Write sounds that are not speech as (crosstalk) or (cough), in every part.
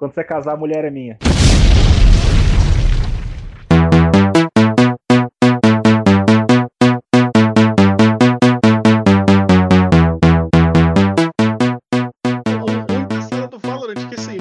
Quando você casar, a mulher é minha. Assim,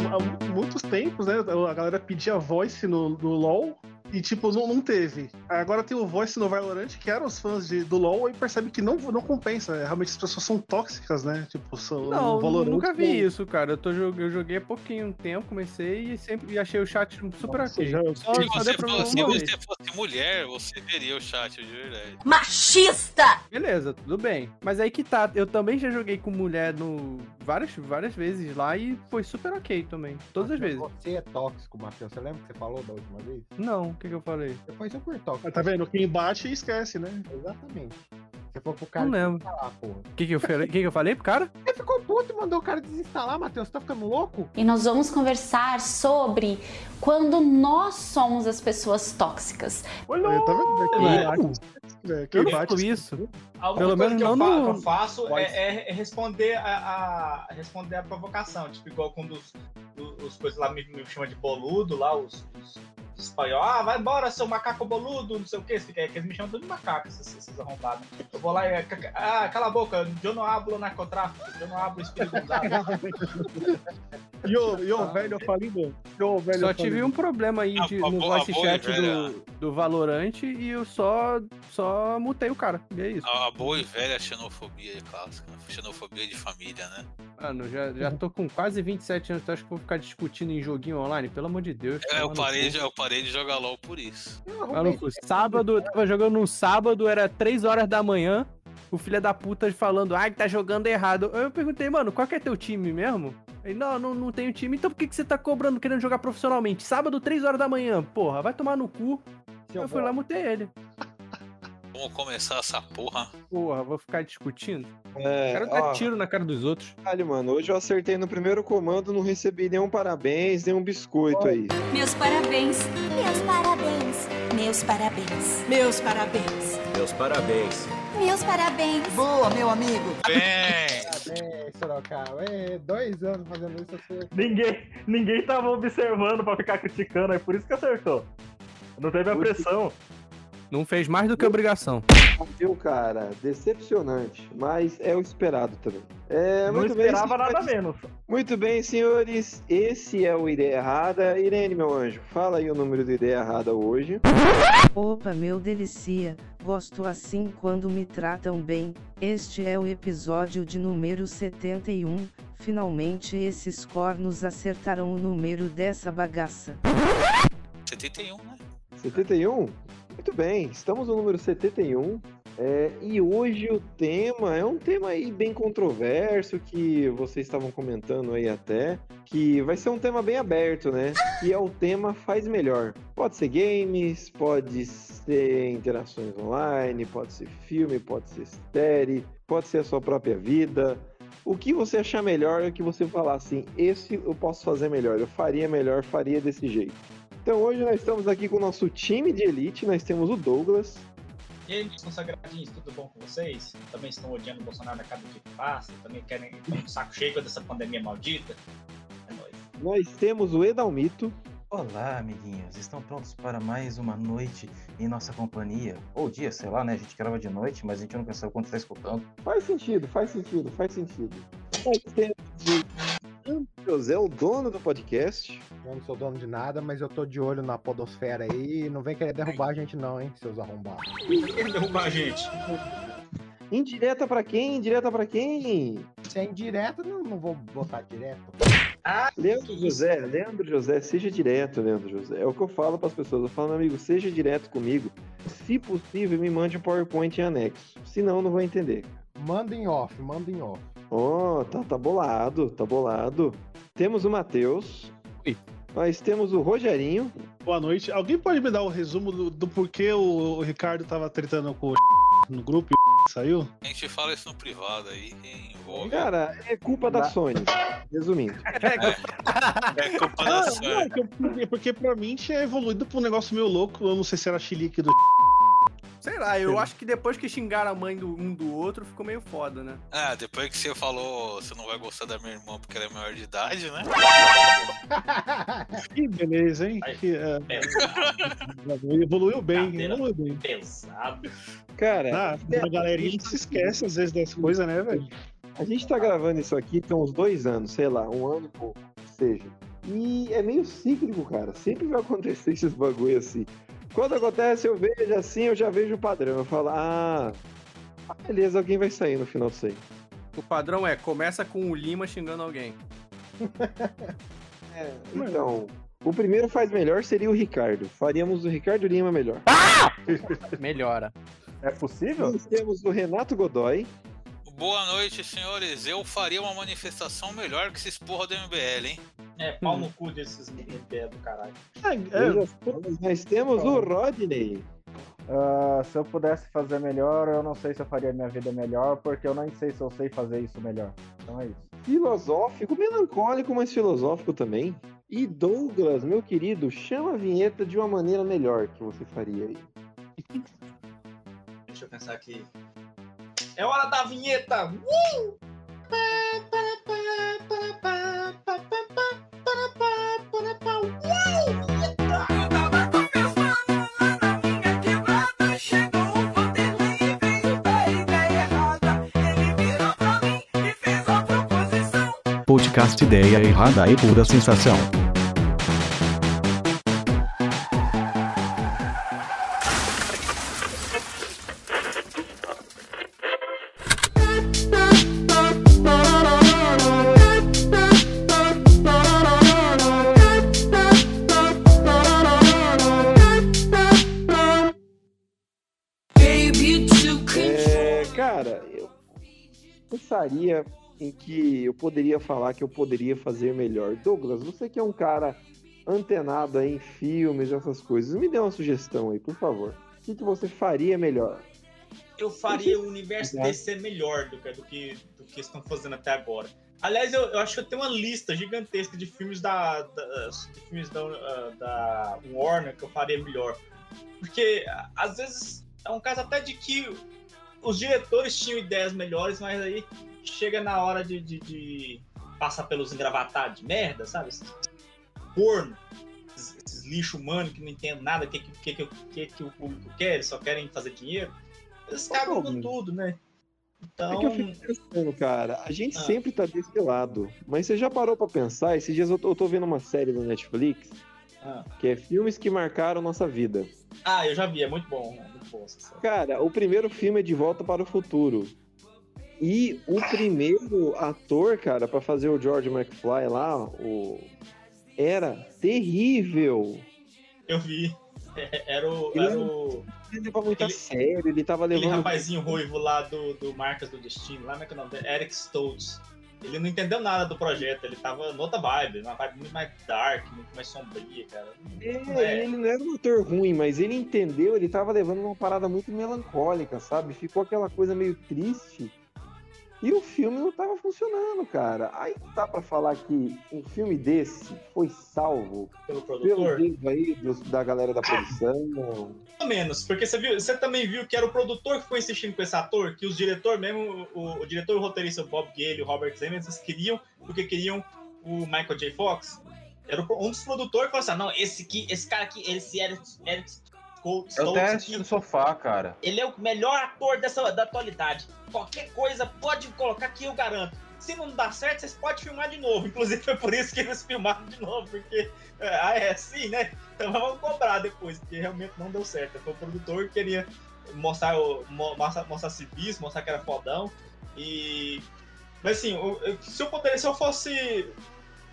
muitos tempos, né? A galera pedia voice no, no LoL e, tipo, não, não teve. Agora tem o Voice no Valorant, que eram os fãs de, do LoL, e percebe que não, não compensa. Né? Realmente as pessoas são tóxicas, né? Tipo, são, não, Valorant. nunca vi isso, cara. Eu, tô, eu joguei há pouquinho tempo, comecei e sempre achei o chat super ok. Já, só, se, você fosse, se você fosse mulher, você veria o chat de verdade. Machista! Beleza, tudo bem. Mas aí que tá, eu também já joguei com mulher no várias, várias vezes lá e foi super ok também. Todas as vezes. Você é tóxico, Matheus. Você lembra que você falou da última vez? Não que, que eu falei? Depois eu por toque. Tá vendo? Quem bate esquece, né? Exatamente. Você falou pro cara não lembro. desinstalar, porra. O que, que, eu falei, que, que eu falei pro cara? (laughs) Ele ficou puto e mandou o cara desinstalar, Matheus. Você tá ficando louco? E nós vamos conversar sobre quando nós somos as pessoas tóxicas. Olha, tá vendo? É, eu não faço isso. Pelo menos que eu, não faço, no... eu faço é, é, é, responder a, a, responder a provocação. Tipo, igual quando os, os, os coisas lá me, me chamam de boludo, lá, os, os espanhol, ah, vai embora, seu macaco boludo, não sei o que, que eles me chamam tudo de macaco, esses, esses arrombados. Eu vou lá e, ah, cala a boca, eu não hablo narcotráfico, eu não hablo espírito E o, e o velho falido? Yo, velho só tive um problema aí de, no voice chat do, do Valorant e eu só, só mutei o cara, e é isso. A boa e velha xenofobia clássica, xenofobia de família, né? Mano, já, já tô com quase 27 anos, tu acha que eu vou ficar discutindo em joguinho online? Pelo amor de Deus. É, eu parei, eu parei parei de jogar LOL por isso. Maluco, sábado, tava jogando no sábado, era 3 horas da manhã. O filho da puta falando, ai, tá jogando errado. Eu perguntei, mano, qual que é teu time mesmo? Ele, não, não, não tenho time. Então por que, que você tá cobrando, querendo jogar profissionalmente? Sábado, 3 horas da manhã. Porra, vai tomar no cu. Eu, eu fui lá, mutei ele. Vamos começar essa porra. Porra, vou ficar discutindo. É, Quero dar ó, tiro na cara dos outros. Olha, mano, hoje eu acertei no primeiro comando, não recebi nenhum parabéns, nenhum biscoito aí. Meus parabéns. Meus parabéns. Meus parabéns. Meus parabéns. Meus parabéns. Meus parabéns. Boa, meu amigo. Bem. Parabéns, Sorocaba. É, dois anos fazendo isso. Você... Ninguém, ninguém tava observando pra ficar criticando, é por isso que acertou. Não teve a pressão. Não fez mais do que obrigação. Viu, cara? Decepcionante. Mas é o esperado também. É, não esperava bem, nada menos. Muito bem, senhores. Esse é o Ideia Errada. Irene, meu anjo, fala aí o número do Ideia Errada hoje. Opa, meu delicia. Gosto assim quando me tratam bem. Este é o episódio de número 71. Finalmente esses cornos acertaram o número dessa bagaça. 71, né? 71? Muito bem, estamos no número 71. É, e hoje o tema é um tema aí bem controverso que vocês estavam comentando aí até, que vai ser um tema bem aberto, né? Que é o tema faz melhor. Pode ser games, pode ser interações online, pode ser filme, pode ser série, pode ser a sua própria vida. O que você achar melhor é que você falar assim, esse eu posso fazer melhor, eu faria melhor, faria desse jeito. Então hoje nós estamos aqui com o nosso time de elite, nós temos o Douglas. E aí, meus consagradinhos, tudo bom com vocês? Também estão odiando o Bolsonaro a cada dia que passa, também querem um saco cheio dessa pandemia maldita. É nóis. Nós temos o Edalmito. Olá, amiguinhos. Estão prontos para mais uma noite em nossa companhia? Ou dia, sei lá, né? A gente grava de noite, mas a gente não pensou quando está escutando. Faz sentido, faz sentido, faz sentido. Nós temos José, o dono do podcast. Eu não sou dono de nada, mas eu tô de olho na podosfera aí. Não vem querer derrubar a gente, não, hein, seus arrombados. Quem derrubar a gente? Indireta pra quem? Indireta pra quem? Se é indireta, não, não vou botar direto. Ah, Leandro José, Leandro José, seja direto, Leandro José. É o que eu falo pras pessoas. Eu falo, meu amigo, seja direto comigo. Se possível, me mande um PowerPoint em anexo. Senão, não vou entender. Manda em off, manda em off. Oh, tá, tá bolado, tá bolado. Temos o Matheus. Oi. Nós temos o Rogerinho. Boa noite. Alguém pode me dar o um resumo do, do porquê o, o, Ricardo tava tretando com o (laughs) no grupo e (laughs) saiu? A gente fala isso no privado aí, envolve. Cara, é culpa da Sony. Resumindo. É, é culpa da Sony. Não, porque, porque pra mim tinha evoluído pra um negócio meio louco. Eu não sei se era chilique do (laughs) Sei lá, eu acho que depois que xingaram a mãe do um do outro, ficou meio foda, né? Ah, depois que você falou você não vai gostar da minha irmã porque ela é maior de idade, né? (laughs) Que beleza, hein? Que, é, evoluiu bem, Cadeira evoluiu bem. Pesado. Cara, Ah, a galerinha a gente se esquece às vezes das coisas, né, velho? a gente tá gravando isso aqui tem uns dois anos, sei lá, um ano e pouco, seja. E é meio cíclico, cara. Sempre vai acontecer esses bagulho assim. Quando acontece, eu vejo assim, eu já vejo o padrão. Eu falo, ah, ah, beleza, alguém vai sair no final aí. O padrão é, começa com o Lima xingando alguém. (laughs) É, então, o primeiro faz melhor seria o Ricardo. Faríamos o Ricardo Lima melhor. (laughs) Melhora. É possível? Nós temos o Renato Godoy. Boa noite, senhores. Eu faria uma manifestação melhor que esses porra do MBL, hein? É, pau no cu desses do caralho. É, Nós temos o Rodney. Ah, se eu pudesse fazer melhor, eu não sei se eu faria minha vida melhor, porque eu nem sei se eu sei fazer isso melhor. Então é isso. Filosófico, melancólico, mas filosófico também. E Douglas, meu querido, chama a vinheta de uma maneira melhor que você faria aí. Deixa eu pensar aqui. É hora da vinheta! Uh! Podcast Ideia Errada e Pura Sensação. É, cara, eu pensaria em que eu poderia falar que eu poderia fazer melhor. Douglas, você que é um cara antenado aí em filmes, essas coisas, me dê uma sugestão aí, por favor. O que, que você faria melhor? Eu faria o universo DC melhor do que, do que, do que estão fazendo até agora. Aliás, eu, eu acho que eu tenho uma lista gigantesca de filmes da, da- de filmes da, da Warner que eu faria melhor. Porque às vezes é um caso até de que os diretores tinham ideias melhores, mas aí chega na hora de, de, de passar pelos engravatados de merda, sabe? Esses Corno, esses, esses lixo humano que não entendem nada do que, que, que, que, que o público quer, eles só querem fazer dinheiro. Eles cagam com tudo, né? Então. É que eu fico pensando, cara, a gente Ah. sempre tá desse lado. Mas você já parou pra pensar? Esses dias eu tô, eu tô vendo uma série da Netflix Ah. que é filmes que marcaram nossa vida. Ah, eu já vi, é muito bom, é Cara, o primeiro filme é De Volta para o Futuro. E o primeiro ator, cara, pra fazer o George McFly lá, o... era terrível. Eu vi. (laughs) Era o. Ele Era o Ele levava muito a Ele- sério, ele tava aquele levando. rapazinho ruivo lá do, do Marcas do Destino, lá como é que é o nome dele? Eric Stoltz. Ele não entendeu nada do projeto, ele tava noutra vibe, numa vibe muito mais dark, muito mais sombria, cara. É, ele não era um ator ruim, mas ele entendeu, ele tava levando uma parada muito melancólica, sabe? Ficou aquela coisa meio triste. E o filme não tava funcionando, cara. Aí dá pra falar que um filme desse foi salvo Pelo pelo produtor? dedo aí dos- da galera da produção. Ou menos, porque você, viu, você também viu que era o produtor que ficou insistindo com esse ator, que os diretores mesmo, o, o diretor e o roteirista, Bob Gale e o Robert Zemeckis, queriam, porque queriam o Michael J. Fox. Era um dos produtores que falou assim, "Ah, não, esse aqui, esse cara aqui, esse Eric, Eric Stoltz Eu até aqui, assisti no sofá, cara. Ele é o melhor ator dessa, da atualidade. Qualquer coisa pode colocar que eu garanto. Se não dá certo, vocês podem filmar de novo. Inclusive foi por isso que eles filmaram de novo, porque é, ah, é assim, né? Então vamos cobrar depois, porque realmente não deu certo. Foi o produtor que queria mostrar, o, mo- mostrar, mostrar serviço, mostrar que era fodão. E. Mas assim, se eu poderia, se eu fosse.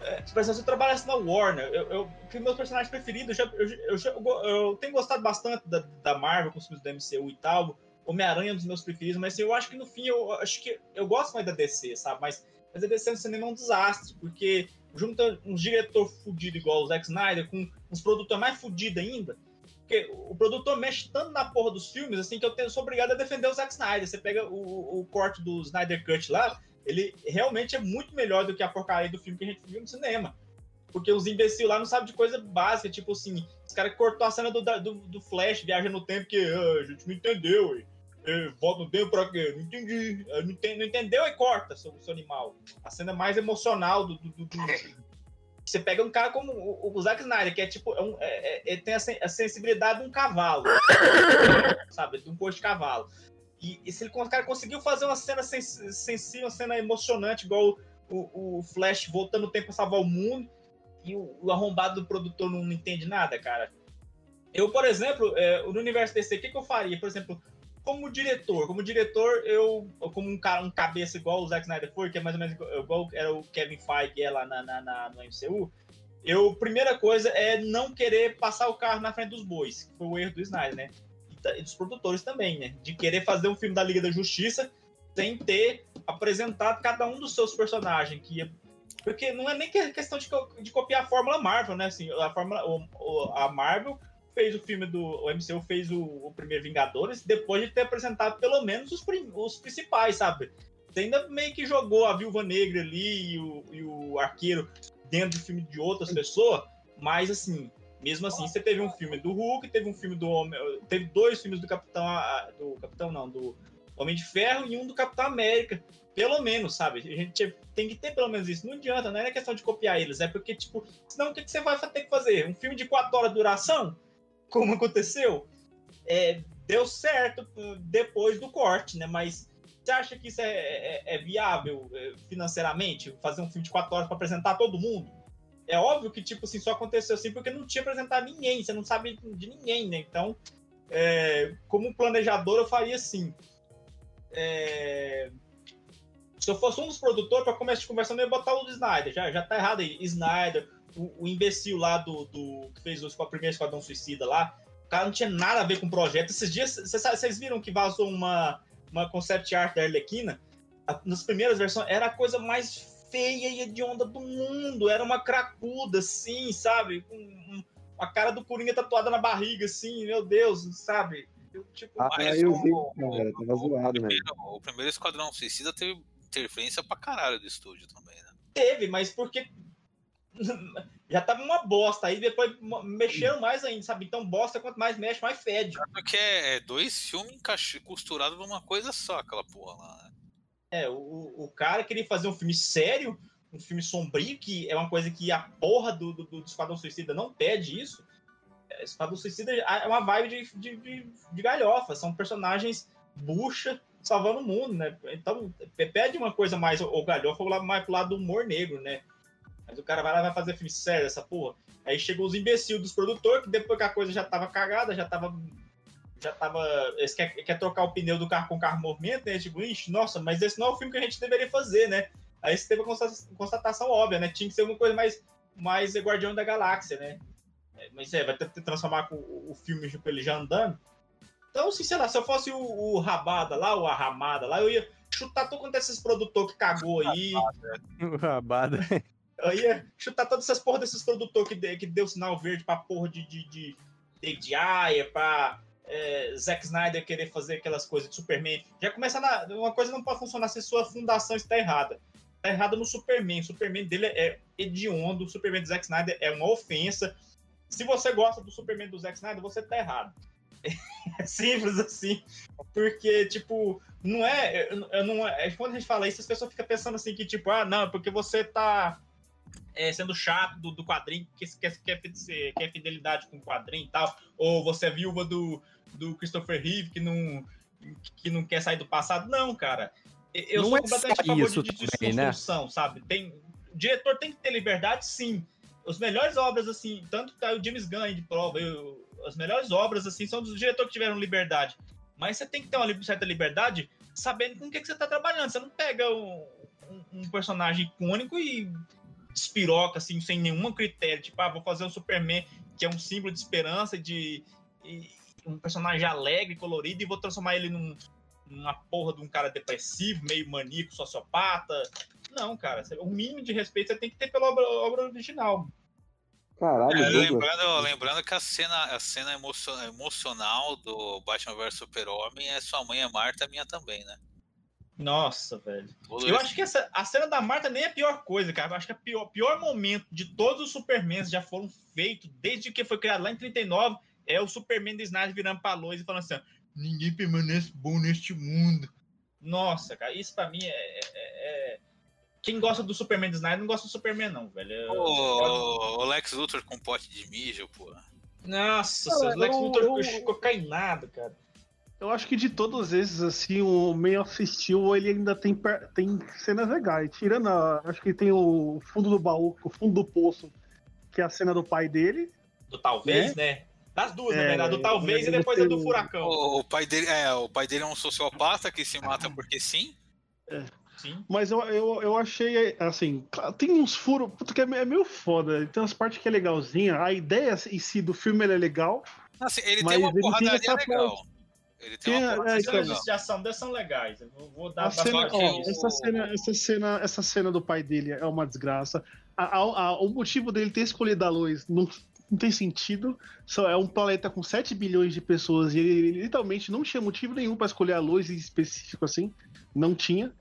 É, tipo assim, se eu trabalhasse na Warner, eu, eu, que meus personagens preferidos, eu, eu, eu, eu tenho gostado bastante da, da Marvel, com os filmes do MCU e tal. Homem-Aranha é um dos meus preferidos, mas assim, eu acho que no fim, eu acho que eu gosto mais da DC, sabe? Mas, mas a DC no cinema é um desastre, porque junta um diretor fudido igual o Zack Snyder com uns produtores mais fudidos ainda. Porque o produtor mexe tanto na porra dos filmes, assim, que eu tenho, sou obrigado a defender o Zack Snyder. Você pega o, o corte do Snyder Cut lá, ele realmente é muito melhor do que a porcaria do filme que a gente viu no cinema. Porque os imbecil lá não sabem de coisa básica, tipo assim, os caras cortou a cena do, do, do Flash, viaja no tempo, que ah, a gente não entendeu, ué. É, volta no tempo pra quê? Não entendi. Não, enten- não entendeu e corta, seu, seu animal. A cena mais emocional do, do, do- (laughs) Você pega um cara como o, o Zack Snyder, que é tipo. É um, é, é, ele tem a, sen- a sensibilidade de um cavalo. (laughs) sabe? De um corpo de cavalo. E, e se ele, cara conseguiu fazer uma cena sens- sensível, uma cena emocionante, igual o, o Flash voltando o tempo pra salvar o mundo, e o, o arrombado do produtor não, entende nada, cara. Eu, por exemplo, é, no universo DC, o que, que eu faria? Por exemplo, como diretor, como diretor, eu, como um cara, um cabeça igual o Zack Snyder foi, que é mais ou menos igual, igual era o Kevin Feige é lá na, na, na- no MCU, eu, primeira coisa é não querer passar o carro na frente dos bois, que foi o erro do Snyder, né? E, dos produtores também, né? De querer fazer um filme da Liga da Justiça sem ter apresentado cada um dos seus personagens, que ia- porque não é nem que- questão de, de copiar a Fórmula Marvel, né? Assim, a, Fórmula, o- o- a Marvel fez o filme do. O MCU fez o, o primeiro Vingadores depois de ter apresentado pelo menos os, prim- os principais, sabe? Você ainda meio que jogou a Viúva Negra ali e o, e o Arqueiro dentro do filme de outras pessoas, mas assim. Mesmo assim, você teve um filme do Hulk, teve um filme do Homem. Teve dois filmes do Capitão. ah, Do Capitão, não, do Homem de Ferro e um do Capitão América. Pelo menos, sabe? A gente tem que ter pelo menos isso. Não adianta, não é questão de copiar eles, é porque, tipo, senão o que você vai ter que fazer? Um filme de 4 horas de duração? Como aconteceu? É, deu certo uh, depois do corte, né? Mas você acha que isso é, é- é viável é, financeiramente? Fazer um filme de 4 horas para apresentar todo mundo? É óbvio que, tipo assim, só aconteceu assim porque não tinha apresentado ninguém, você não sabe de ninguém, né? Então, é, como planejador, eu faria assim. É, se eu fosse um dos produtores, para começar de conversa, eu ia botar o Snyder. Já, já tá errado aí. Snyder, o, o imbecil lá do, do que fez os, a primeira Esquadrão Suicida lá. O cara não tinha nada a ver com o projeto. Esses dias, cês- vocês viram que vazou uma, uma concept art da Arlequina? A- Nas primeiras versões, era a coisa mais feia e hedionda do mundo. Era uma cracuda, assim, sabe? Com a cara do Coringa tatuada na barriga, assim, meu Deus, sabe? Eu, tipo, Ah, eu o- vi, cara, tava zoado, né? primeiro- o primeiro Esquadrão Suicida teve interferência pra caralho do estúdio também, né? Teve, mas porque (laughs) já tava uma bosta. Aí depois mexeram mais ainda, sabe? Então bosta, quanto mais mexe, mais fede. Porque é dois filmes costurados numa coisa só, aquela porra lá, né? É, o, o cara queria fazer um filme sério, um filme sombrio, que é uma coisa que a porra do, do, do Esquadrão Suicida não pede isso. É, Esquadrão Suicida é uma vibe de, de, de, de galhofa, são personagens bucha salvando o mundo, né? Então, pe- pede uma coisa mais, ou galhofa, lá- mais pro lado do humor negro, né? Mas o cara vai lá vai fazer filme sério, essa porra. Aí chegou os imbecil dos produtores, que depois que a coisa já tava cagada, já tava. Já tava. Eles quer, quer trocar o pneu do carro com o carro em movimento, né? Tipo, ixi, nossa, mas esse não é o filme que a gente deveria fazer, né? Aí você teve a constata- constatação óbvia, né? Tinha que ser alguma coisa mais, mais Guardião da Galáxia, né? É, Mas é, vai ter que transformar com o, filme tipo, ele já andando. Então, assim, sei lá, se eu fosse o, o Rabada lá, o Arramada lá, eu ia chutar todo quanto é esses produtores que cagou aí. O rabada. Eu ia chutar todas essas porra desses produtores que, de- que deu sinal verde pra porra de, de, de David Ayer, pra é, Zack Snyder querer fazer aquelas coisas de Superman. Já começa na. Uma coisa não pode funcionar se sua fundação está errada. Tá errada no Superman. O Superman dele é hediondo, o Superman do Zack Snyder é uma ofensa. Se você gosta do Superman do Zack Snyder, você tá errado. (laughs) É simples assim. Porque, tipo, não é. Eu, não, é quando a gente fala isso, as pessoas ficam pensando assim que, tipo, ah, não, é porque você tá é, sendo chato do, do quadrinho, que quer, quer, quer fidelidade com o quadrinho e tal, ou você é viúva do, do Christopher Reeve que não, que não quer sair do passado. Não, cara. Eu Não sou é completamente a favor de, né? desconstrução, sabe? Tem, o diretor tem que ter liberdade, sim. As melhores obras, assim, tanto tá o James Gunn de prova, eu- as melhores obras, assim, são dos diretores que tiveram liberdade. Mas você tem que ter uma certa liberdade sabendo com o que, que você tá trabalhando. Você não pega um, um- um personagem icônico e despiroca, assim, sem nenhum critério. Tipo, ah, vou fazer um Superman que é um símbolo de esperança, de e- um personagem alegre, colorido, e vou transformar ele num, numa porra de um cara depressivo, meio maníaco, sociopata. Não, cara. O mínimo de respeito você tem que ter pela obra, obra original. Caralho, É, lembrando, lembrando que a cena, a cena emocion- emocional do Batman vs Super-Homem é sua mãe é Marta, minha também, né? Nossa, velho. Eu acho que essa, a cena da Marta nem é a pior coisa, cara. Eu acho que o pior, pior momento de todos os Supermans já foram feitos, desde que foi criado lá em 39, é o Superman do Snyder virando pra luz e falando assim: ó, ninguém permanece bom neste mundo. Nossa, cara, isso pra mim é. é- é- quem gosta do Superman de Snyder não gosta do Superman, não, velho. Eu- O, o Lex Luthor com pote de mijo, pô. Nossa, Cara, o Lex eu- Luthor eu- ficou cainado, cara. Eu acho que de todos esses, assim, o Man of Steel, ele ainda tem, tem cenas legais. Tirando a. Acho que tem o fundo do baú, o fundo do poço, que é a cena do pai dele. Do talvez, né? Das duas, na É, verdade. Do talvez e depois a do furacão. O, o pai dele, é, o pai dele é um sociopata que se mata porque sim. Sim. Mas eu, eu, eu achei, assim, tem uns furos, puta, que é é meio foda. Tem umas partes que é legalzinha. A ideia em si do filme ele é legal. Assim, ele Mas tem uma porradaria legal. parte. Ele tem Tem uma é, As então, cenas de ação dessas são legais. Eu vou, vou dar A cena, ó, essa, cena, essa, cena, essa cena do pai dele é uma desgraça. A- a- a- o motivo dele ter escolhido a luz não, não tem sentido. Só é um planeta com 7 bilhões de pessoas e ele, ele literalmente não tinha motivo nenhum para escolher a luz em específico assim. Não tinha.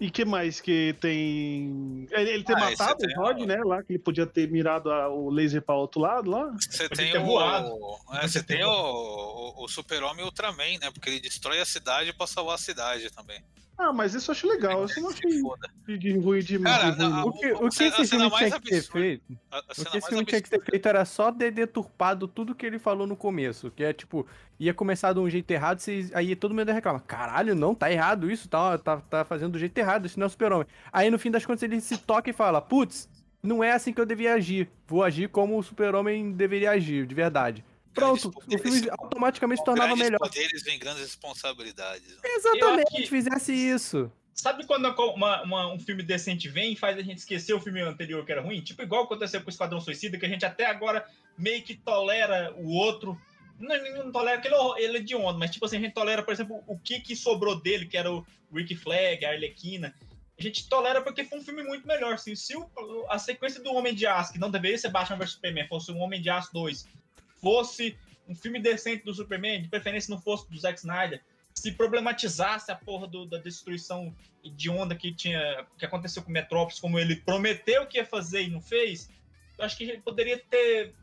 E que mais que tem. Ele, ele ter Ah, matado tem o Rod, né? Lá, que ele podia ter mirado a- o laser para outro lado lá. Você Podia tem o. voado. é, você ter tem o, o, o Super-Homem Ultraman, né? Porque ele destrói a cidade pra salvar a cidade também. Ah, mas isso eu acho legal. Isso eu não (laughs) achei Foda. de, de ruim de Cara, de ruim, a- não. O que, o que esse filme tinha que ter feito? A, a O que esse filme tinha que ter feito era só ter deturpado tudo que ele falou no começo. Que é tipo, ia começar de um jeito errado, vocês- aí todo mundo ia reclamar. Caralho, não, tá errado isso, tá, tá, tá fazendo do jeito errado, isso não é o super-homem. Aí no fim das contas ele se toca e fala: Putz, não é assim que eu devia agir. Vou agir como o super-homem deveria agir, de verdade. Pronto, o filme automaticamente se Com tornava grandes melhor. poderes vem grandes responsabilidades. né? Exatamente, que- fizesse isso. Sabe quando uma- uma- um filme decente vem e faz a gente esquecer o filme anterior que era ruim? Tipo, igual aconteceu com o Esquadrão Suicida, que a gente até agora meio que tolera o outro. Não, não, tolera porque ele, é ele é de onda, mas tipo assim, a gente tolera, por exemplo, o que, que sobrou dele, que era o Rick Flag, a Arlequina. A gente tolera porque foi um filme muito melhor. Assim, se o- a sequência do Homem de Aço, que não deveria ser Batman vs Superman, fosse um Homem de Aço 2, fosse um filme decente do Superman, de preferência não fosse do Zack Snyder, se problematizasse a porra do- da destruição de onda que tinha que aconteceu com Metrópolis, como ele prometeu que ia fazer e não fez, eu acho que ele poderia ter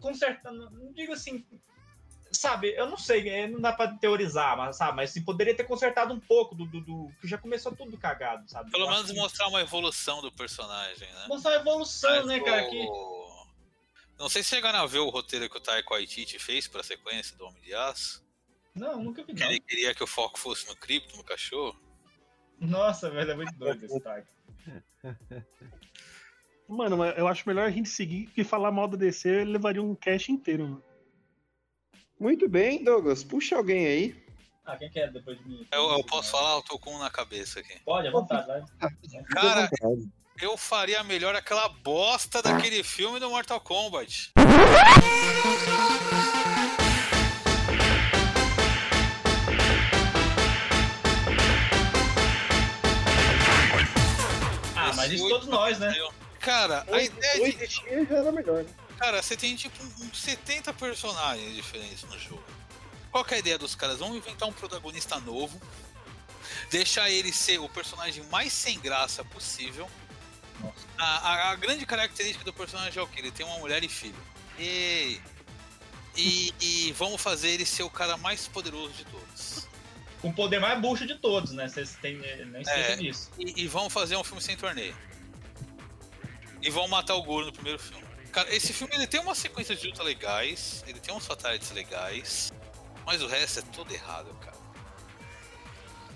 consertado, não digo assim, sabe, eu não sei, é, não dá pra teorizar, mas sabe, mas assim, poderia ter consertado um pouco do, do, do- que já começou tudo cagado, sabe? Pelo menos mostrar uma evolução do personagem, né? mostrar a evolução, né, cara, que Não sei se chegaram a ver o roteiro que o Taika Waititi fez pra sequência do Homem de Aço. não, nunca vi Que não. ele queria que o foco fosse no cripto, no cachorro. Nossa, velho, é muito doido esse Taika. (laughs) Mano, eu acho melhor a gente seguir que falar mal da DC ele levaria um cast inteiro, mano. Muito bem, Douglas. Puxa alguém aí. Ah, quem quer depois de mim? Eu, eu posso falar, eu tô com um na cabeça aqui. Pode, à vontade, vai. Cara, eu faria melhor aquela bosta daquele filme do Mortal Kombat. Ah, mas isso todos nós, né? Cara, a ideia de. já era melhor, né? Cara, você tem tipo uns 70 personagens diferentes no jogo. Qual que é a ideia dos caras? Vamos inventar um protagonista novo, deixar ele ser o personagem mais sem graça possível. A, a- a grande característica do personagem é o que? Ele tem uma mulher e filho. E, e, e vamos fazer ele ser o cara mais poderoso de todos. Com o poder mais bucho de todos, né? Vocês têm, não esqueça É, disso. E, e vamos fazer um filme sem torneio. E vão matar o Goro no primeiro filme. Cara, esse filme ele tem uma sequência de luta legais, ele tem uns fatalities legais, mas o resto é tudo errado, cara.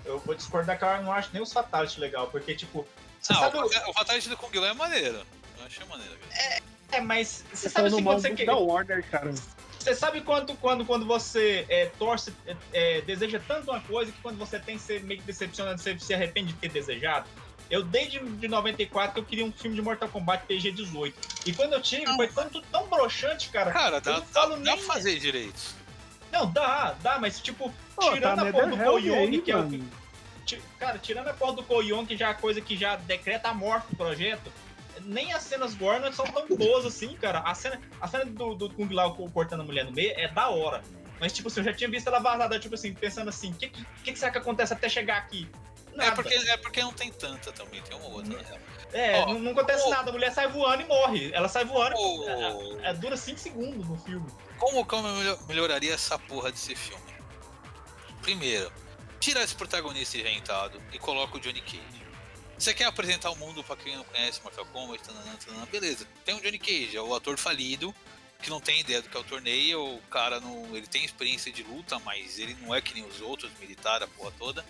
Eu vou discordar que eu não acho nem os Fatality legal, porque, tipo. Você Não, sabe o, o... fata- o Fatality do Kung Lao é maneiro. Eu achei maneiro. cara. É, mas você sabe assim, quando você quer. da Warner, cara. Você sabe quando, quando, quando você é, torce, é, é, deseja tanto uma coisa que quando você tem, você meio que decepciona, você se arrepende de ter desejado? Eu desde de 94 que eu queria um filme de Mortal Kombat PG-18. E quando eu tive, foi tanto tão broxante, cara. Cara, dá, não dá, falo dá nem. fazer direito. Não, dá, dá, mas tipo, Pô, tirando tá a porra do aí, que é o. Cara, tirando a porra do Koyong, que já é a coisa que já decreta a morte do projeto, nem as cenas gore não são tão boas assim, cara. A cena, a cena do, do Kung Lao cortando a mulher no meio é da hora. Mas, tipo assim, eu já tinha visto ela vazada, tipo assim, pensando assim, o que, que, que será que acontece até chegar aqui? É porque, é porque não tem tanta também, tem uma outra, real. É, Ó, não, não acontece o- nada, a mulher sai voando e morre. Ela sai voando, o- é, é, dura 5 segundos no filme. Como que eu melhor- melhoraria essa porra desse filme? Primeiro, tira esse protagonista inventado e coloca o Johnny Cage. Você quer apresentar o mundo pra quem não conhece Mortal Kombat, tananã, tananã, beleza. Tem o Johnny Cage, é o ator falido, que não tem ideia do que é o torneio, o cara não. ele tem experiência de luta, mas ele não é que nem os outros, militar, a porra toda.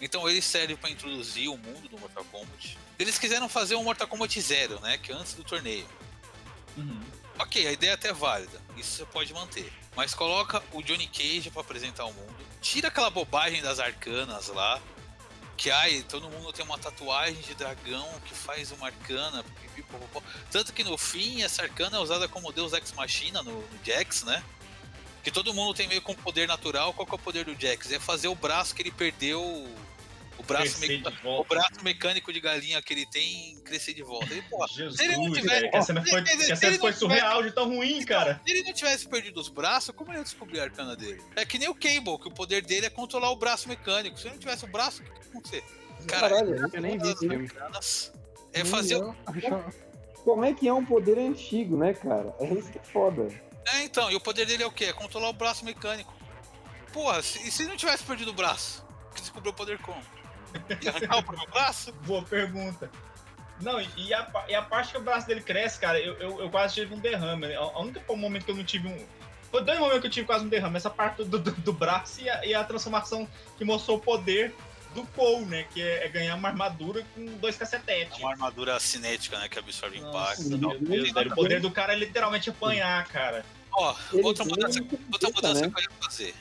Então ele serve para introduzir o mundo do Mortal Kombat. Eles quiseram fazer um Mortal Kombat Zero, né? Que é antes do torneio. Ok, a ideia é até válida. Isso você pode manter. Mas coloca o Johnny Cage para apresentar o mundo. Tira aquela bobagem das arcanas lá. Que ai, todo mundo tem uma tatuagem de dragão que faz uma arcana. pipipopopó. Tanto que no fim essa arcana é usada como Deus Ex Machina no, no Jax, né? Que todo mundo tem meio com poder natural. Qual que é o poder do Jax? É fazer o braço que ele perdeu. O braço, volta. o braço mecânico de galinha que ele tem crescer de volta. Ele, porra, Jesus, se ele não tivesse. velho, que a cena foi, se ele- que a se cena ele foi não surreal de tão ruim, cara. se ele não tivesse perdido os braços, como ele ia descobrir a arcana dele? É que nem o Cable, que o poder dele é controlar o braço mecânico. Se ele não tivesse o braço, o que ia acontecer? Cara, Caralho, Eu nem vi filme. é fazer. o- (laughs) Como é que é um poder antigo, né, cara? É isso que é foda. É, então, e o poder dele é o quê? É controlar o braço mecânico. Porra, se, e se ele não tivesse perdido o braço? Que descobriu o poder como? Ia arrancar o próprio braço? Boa pergunta. Não, e- e a, e a parte que o braço dele cresce, cara, eu, eu, eu quase tive um derrame. né? A única momento que eu não tive um. Foi dois momentos que eu tive quase um derrame. Essa parte do, do, do braço e a, e a transformação que mostrou o poder do Cole, né? Que é, é ganhar uma armadura com dois cacetetes. Uma armadura cinética, né? Que absorve impacto. Nossa, e tal. meu Deus, velho, o poder do cara é literalmente apanhar, cara. Ó, Ele outra mudança, outra mudança né? que eu ia fazer.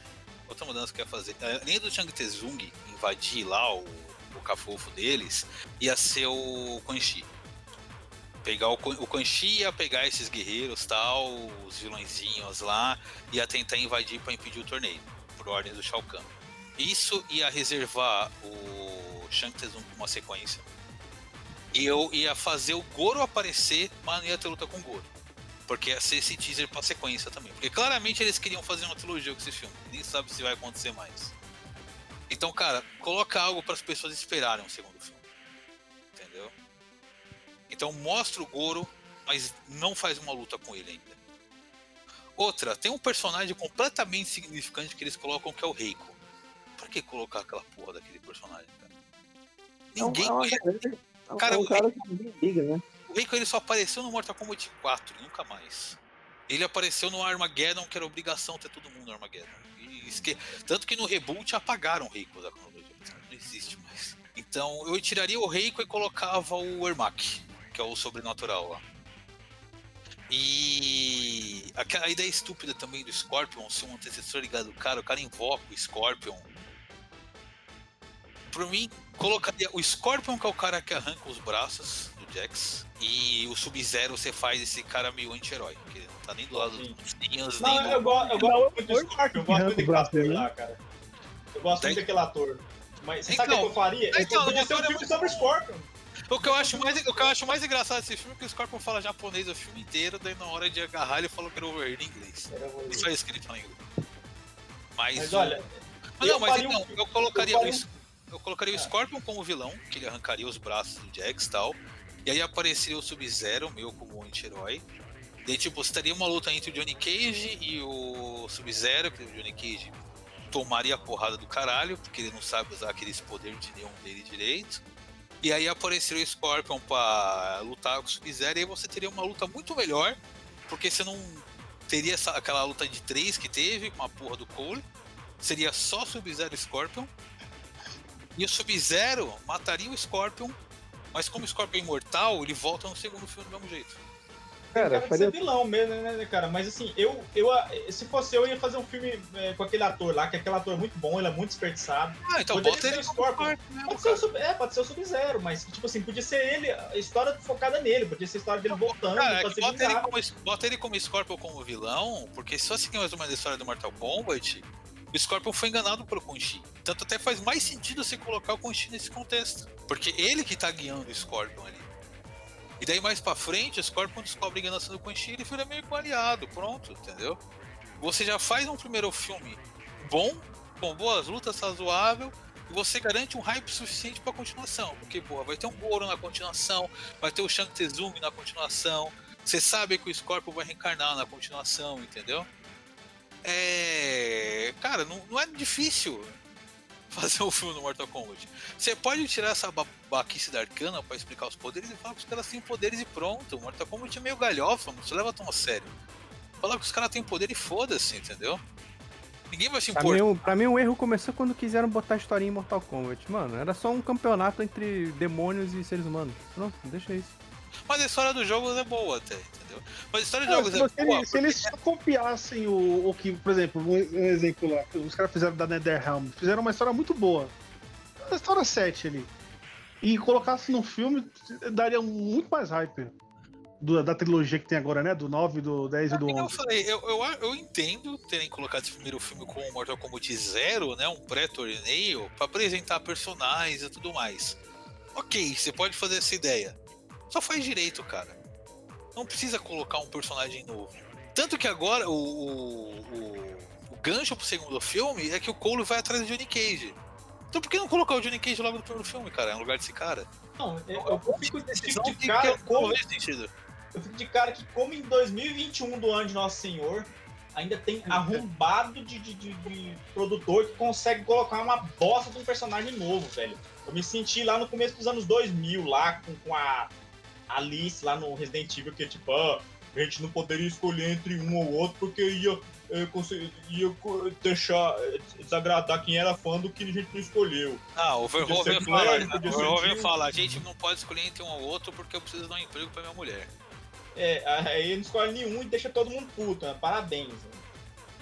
Outra mudança que eu ia fazer. Além do Chang Tsung invadir lá o, o cafofo deles, ia ser o Quan Chi. Pegar o, o Quan Chi ia pegar esses guerreiros tal, os vilõezinhos lá, ia tentar invadir para impedir o torneio, por ordem do Shao Kahn. Isso ia reservar o Shang Tsung uma sequência. E eu ia fazer o Goro aparecer, mas não ia ter luta com o Goro. Porque ia ser esse teaser pra sequência também. Porque claramente eles queriam fazer uma trilogia com esse filme. Nem sabe se vai acontecer mais. Então, cara, coloca algo para as pessoas esperarem um segundo filme. Entendeu? Então mostra o Goro, mas não faz uma luta com ele ainda. Outra, tem um personagem completamente significante que eles colocam que é o Reiko. Pra que colocar aquela porra daquele personagem, cara? Ninguém é galera- é um- Cara, é um o cara que ninguém liga, né? O Reiko ele só apareceu no Mortal Kombat 4, nunca mais. Ele apareceu no Armageddon, que era obrigação ter todo mundo no Armageddon. Esque- Tanto que no reboot apagaram o Reiko da cronologia. Não existe mais. Então eu tiraria o Reiko e colocava o Ermac, que é o sobrenatural lá. E aquela ideia estúpida também do Scorpion ser um antecessor ligado do cara, o cara invoca o Scorpion. Pra mim, colocaria o Scorpion, que é o cara que arranca os braços do Jax, e o Sub-Zero você faz esse cara meio anti-herói, que ele não tá nem do lado dos monstrinhos, nem Não, do... eu, go- eu gosto muito do Scorpion, eu gosto muito daquele braço ator dele, lá, cara. Eu gosto muito daquele ator. Mas você sabe o Então, que eu faria? Eu então, podia o ser um é filme muito sobre o Scorpion. O que, eu acho mais, o que eu acho mais engraçado desse filme é que o Scorpion fala japonês o filme inteiro, daí na hora de agarrar ele falou que era over em inglês. Só isso que ele fala em inglês. Mas, Mas olha, Mas não, eu mas então, um- eu colocaria, eu o faria eu colocaria o Scorpion como vilão, que ele arrancaria os braços do Jax e tal. E aí apareceria o Sub-Zero, meu como anti-herói. Daí, tipo, estaria uma luta entre o Johnny Cage e o Sub-Zero, que o Johnny Cage tomaria a porrada do caralho, porque ele não sabe usar aqueles poderes de nenhum dele direito. E aí apareceria o Scorpion pra lutar com o Sub-Zero, e aí você teria uma luta muito melhor, porque você não teria essa, aquela luta de três que teve com a porra do Cole. Seria só Sub-Zero e Scorpion. E o Sub-Zero mataria o Scorpion, mas como o Scorpion é imortal, ele volta no segundo filme do mesmo jeito. Cara, cara faria ser vilão mesmo, né, cara? Mas assim, eu, eu, se fosse eu, eu ia fazer um filme é, com aquele ator lá, que aquele ator é muito bom, ele é muito desperdiçado. Ah, então Poderia bota ser ele o Scorpion. Mesmo, Pode ser, o Sub- é, pode ser o Sub-Zero, mas tipo assim, podia ser ele, a história focada nele, podia ser a história dele voltando Cara, é bota, ele como, bota ele como Scorpion como vilão, porque se você seguir mais ou menos a história do Mortal Kombat, o Scorpion foi enganado pelo Quan Chi. Tanto até faz mais sentido você colocar o Quan Chi nesse contexto. Porque ele que tá guiando o Scorpion ali. E daí mais pra frente, o Scorpion descobre a enganação do Quan e ele vira meio que aliado, pronto, entendeu? Você já faz um primeiro filme bom, com boas lutas, razoável, e você garante um hype suficiente pra continuação. Porque, porra, vai ter um Goro na continuação, vai ter o Shang Tsung na continuação, você sabe que o Scorpion vai reencarnar na continuação, entendeu? É. Cara, não, não é difícil (laughs) fazer um filme no Mortal Kombat. Você pode tirar essa babaquice da Arcana pra explicar os poderes e falar que os caras têm poderes e pronto. O Mortal Kombat é meio galhofa, não se leva tão a sério. Falar que os caras têm poder e foda-se, entendeu? Ninguém vai se Pra importar. mim, o- pra mim, o erro começou quando quiseram botar a historinha em Mortal Kombat. Mano, era só um campeonato entre demônios e seres humanos. Pronto, deixa isso. Mas a história dos jogos é boa até, entendeu? Mas história de Não, jogos se, é você- boa. se eles só copiassem o, o que, por exemplo, um, exemplo lá, que os caras fizeram da Netherrealm, fizeram uma história muito boa. Uma história 7 ali. E colocassem no filme, daria muito mais hype. do- da trilogia que tem agora, né? Do 9, do 10 e do Eu 11. falei, eu, eu, eu entendo terem colocado esse primeiro filme com o Mortal Kombat Zero, né? Um pré-torneio, pra apresentar personagens e tudo mais. Ok, você pode fazer essa ideia. Só faz direito, cara. Não precisa colocar um personagem novo. Tanto que agora o, o, o, o gancho pro segundo filme é que o Cole vai atrás do Johnny Cage. Então por que não colocar o Johnny Cage logo no primeiro filme, cara? No lugar desse cara? Não, eu, eu fico, eu fico Decisão de que- cara que como. sentido. Eu fico de cara que, como em 2021 do ano de Nosso Senhor, ainda tem arrombado de, de, de- de produtor que consegue colocar uma bosta de um personagem novo, velho. Eu me senti lá no começo dos anos 2000, lá com, com a Alice, lá no Resident Evil, que é tipo, ah, a gente não poderia escolher entre um ou outro porque ia, conse- ia co- deixar, eh, desagradar quem era fã do que a gente não escolheu. Ah, o Verhoeven fala, Verhoeven fala, a gente não pode escolher entre um ou outro porque eu preciso dar um emprego pra minha mulher. É, aí não escolhe nenhum e deixa todo mundo puto, né? Parabéns. né?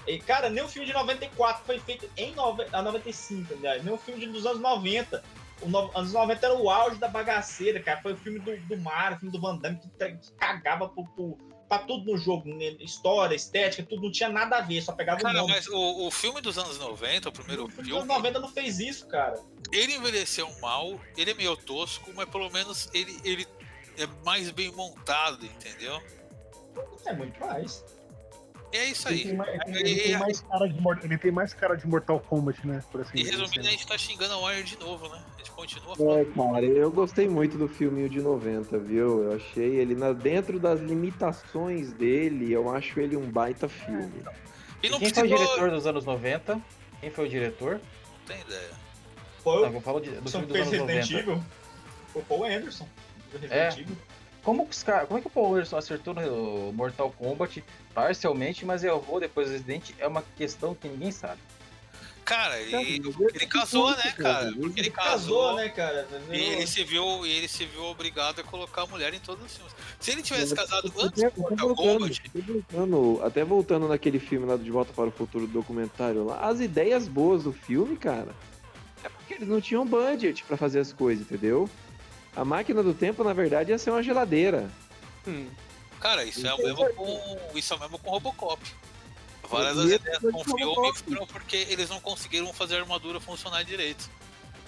E, cara, nem o filme de 94 foi feito em nove... a 95, aliás, nem o filme dos anos 90. O no... anos 90 era o auge da bagaceira, cara. Foi o filme do, do Mario, o filme do Van Damme, que, que cagava pro, pro- pra tudo no jogo, né? história, estética, tudo não tinha nada a ver, só pegava o Cara, nome. mas o, o filme dos anos 90, o primeiro O filme dos anos 90 não fez isso, cara. ele envelheceu mal, ele é meio tosco, mas pelo menos ele, ele é mais bem montado, entendeu? É muito mais. É isso Ele aí. tem, mais, E- ele, tem e- mais cara de, ele tem mais cara de Mortal Kombat, né? Por assim E resumindo, a gente tá xingando a Warner de novo, né? A gente continua É, falando. cara, eu gostei muito do filminho de 90, viu? Eu achei ele, na, dentro das limitações dele, eu acho ele um baita filme. E não Quem foi o precisou- diretor dos anos 90? Quem foi o diretor? Não tem ideia. Foi Não, eu falo de, do Só filme dos anos Resident 90. Evil. Foi o Paul Anderson. do Resident É. Evil. Como, os cara, como é que o Paul Anderson acertou no Mortal Kombat parcialmente, mas errou depois do Resident? É uma questão que ninguém sabe. Cara, ele, ele casou, né, cara? Porque ele casou, né, cara? E ele se viu, e ele se viu obrigado a colocar a mulher em todos os filmes. Se ele tivesse Até- casado antes do até Mortal Kombat, até voltando, até voltando naquele filme lá do De Volta para o Futuro do documentário lá, as ideias boas do filme, cara, é porque eles não tinham budget pra fazer as coisas, entendeu? A máquina do tempo, na verdade, ia ser uma geladeira. cara, isso é o mesmo com. Isso é o mesmo com Robocop. Várias das ideias com o filme foram porque eles não conseguiram fazer a armadura funcionar direito.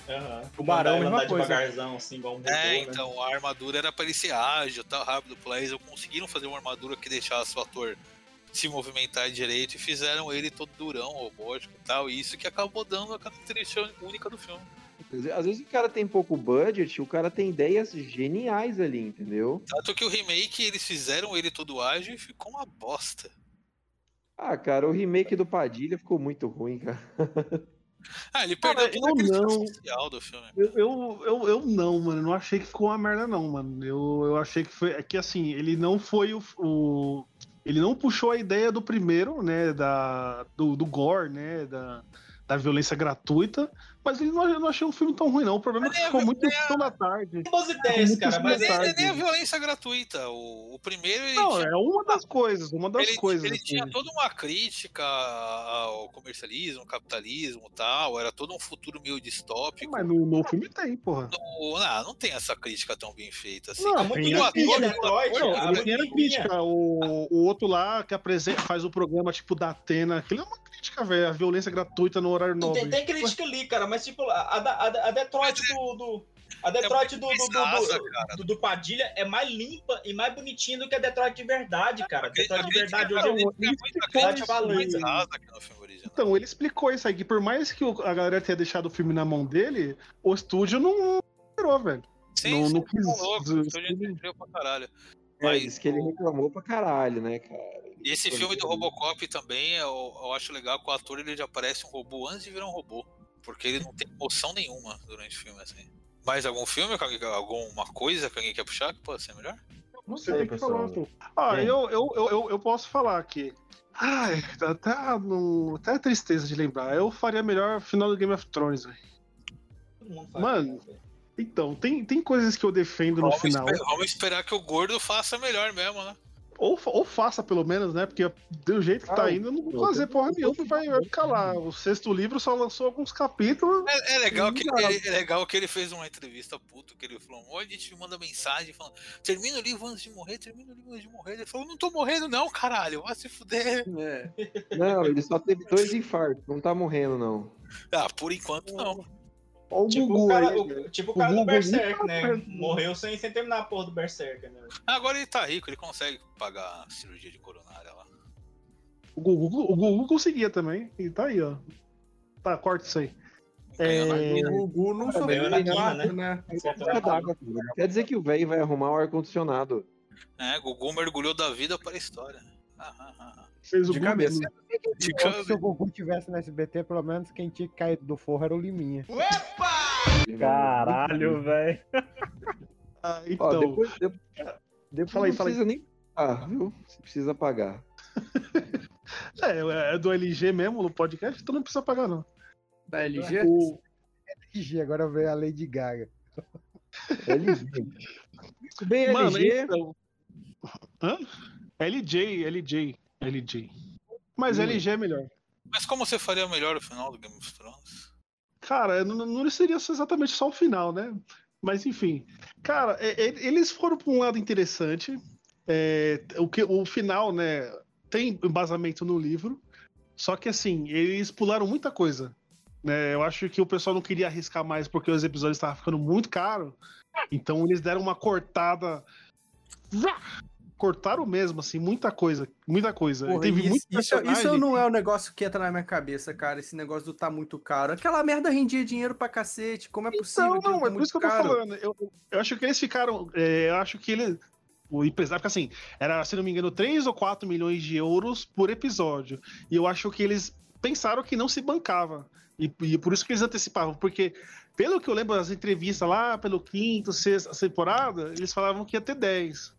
Aham. Tubarão, Mandar mesma andar coisa. devagarzão, assim, igual um robô, É, né? então a armadura era pra ele ser ágil, tal, rápido. Pra eles conseguiram fazer uma armadura que deixasse o ator se movimentar direito e fizeram ele todo durão, robótico e tal. E isso que acabou dando a característica única do filme. Às vezes o cara tem pouco budget, o cara tem ideias geniais ali, entendeu? Tanto que o remake eles fizeram ele todo ágil e ficou uma bosta. Ah, cara, o remake do Padilha ficou muito ruim, cara. Ah, ele Cara, perdeu toda a eu não. social do filme. Eu, eu, eu, eu não, mano. Não achei que ficou uma merda, não, mano. Eu, eu achei que foi. É que assim, ele não foi o. o- ele não puxou a ideia do primeiro, né? Da, do, do gore, né? Da, da violência gratuita. Mas ele não, eu não achei um filme tão ruim, não. O problema é que é- ficou muito é- da tarde. Tem boas ideias, cara, mas é, nem, a tarde. violência gratuita. O, o primeiro ele, Não, tinha, é uma das coisas, uma das ele, coisas. ele assim. tinha toda uma crítica ao comercialismo, ao capitalismo e tal. Era todo um futuro meio distópico. Mas no, no filme tem, porra. O- não, não tem essa crítica tão bem feita assim. Não, é muito tem o a ator, crítica, o Detroit, ator, a Não, ele- ele era Bonitinha. crítica. O, o outro lá que apresenta, faz o programa tipo da Atena. Aquilo é uma crítica, velho. A violência gratuita no horário nobre. Tem, tem crítica ali, cara, mas tipo, a, a, a- Detroit do. do- a Detroit do, do, do, do, do- do Padilha é mais limpa e mais bonitinha do que a Detroit de verdade, cara. A Detroit de verdade hoje é é muito- isso é aí. rasa no filme original. Então, ele explicou isso aí, que por mais que a galera tenha deixado o filme na mão dele, o estúdio não virou, velho. Sim, não- sim, não quis- louco, o estúdio pra caralho. É, Mas diz que ele reclamou pra caralho, né, cara? E esse filme do Robocop também, eu, eu acho legal que o ator ele já parece um robô antes de virar um robô. Porque ele não tem emoção nenhuma durante o filme, assim. Mais algum filme, alguma coisa que alguém quer puxar que pode ser melhor? Não Você sei, tem que pessoal. falar, Ah, eu, eu, eu, eu, posso falar aqui. Ai, até, no, até tristeza de lembrar. Eu faria melhor final do Game of Thrones, velho. Mano, então, tem, tem coisas que eu defendo no vamos final. Esperar, vamos esperar que o gordo faça melhor mesmo, né? Ou, ou faça, pelo menos, né? Porque do jeito que ah, tá indo, não vou fazer porra nenhuma, vai, vai ficar lá. O sexto livro só lançou alguns capítulos. É, é legal, que, é, é, legal que ele fez uma entrevista puto, que ele falou: olha, a gente manda mensagem falando: termina o livro antes de morrer, termina o livro antes de morrer. Ele falou: não tô morrendo, não, caralho, vai se fuder. É. Não, ele só teve dois infartos, não tá morrendo, não. Ah, por enquanto não. Ou tipo, Gugu, o cara, aí, o, tipo o cara do Berserk, né? Morreu sem, sem terminar a porra do Berserk, né? Agora ele tá rico, ele consegue pagar a cirurgia de coronária lá. O Gugu, o Gugu conseguia também, e tá aí, ó. Tá, corta isso aí. É... O Gugu não sofreu na quina, né? né? Quer dizer que o velho vai arrumar o ar-condicionado. É, Gugu mergulhou da vida para a história. Ah, ah, ah. Fez o de cabeça. De cabeça. Se o Gugu tivesse no SBT, pelo menos quem tinha caído do forro era o Liminha. Opa! Caralho, velho. Ah, então. Ó, depois, depois, depois fala aí, não precisa nem pagar, viu? Você precisa pagar. (laughs) é, é do LG mesmo no podcast, então não precisa pagar, não. Da LG? O... LG, agora veio a Lady Gaga. LG. Bem, Mano, LG. Então... Hã? LJ, LJ. LJ. Mas hum. LG é melhor. Mas como você faria melhor o final do Game of Thrones? Cara, não, não seria exatamente só o final, né? Mas enfim. Cara, é, é, eles foram para um lado interessante. É, o, que, o final, né? Tem embasamento no livro. Só que assim, eles pularam muita coisa. Né? Eu acho que o pessoal não queria arriscar mais porque os episódios estavam ficando muito caros. Então eles deram uma cortada cortaram mesmo, assim, muita coisa, muita coisa. Porra, Teve isso, isso, isso, não é o negócio que entra na minha cabeça, cara, esse negócio do tá muito caro. Aquela merda rendia dinheiro pra cacete, como é então, possível? Então, não, tá é por isso que eu tô falando. Eu, eu acho que eles ficaram, é, eu acho que ele, o empresário, porque assim, era, se não me engano, 3 ou 4 milhões de euros por episódio. E eu acho que eles pensaram que não se bancava. E, e por isso que eles antecipavam, porque pelo que eu lembro das entrevistas lá, pelo quinto, sexta temporada, eles falavam que ia ter 10.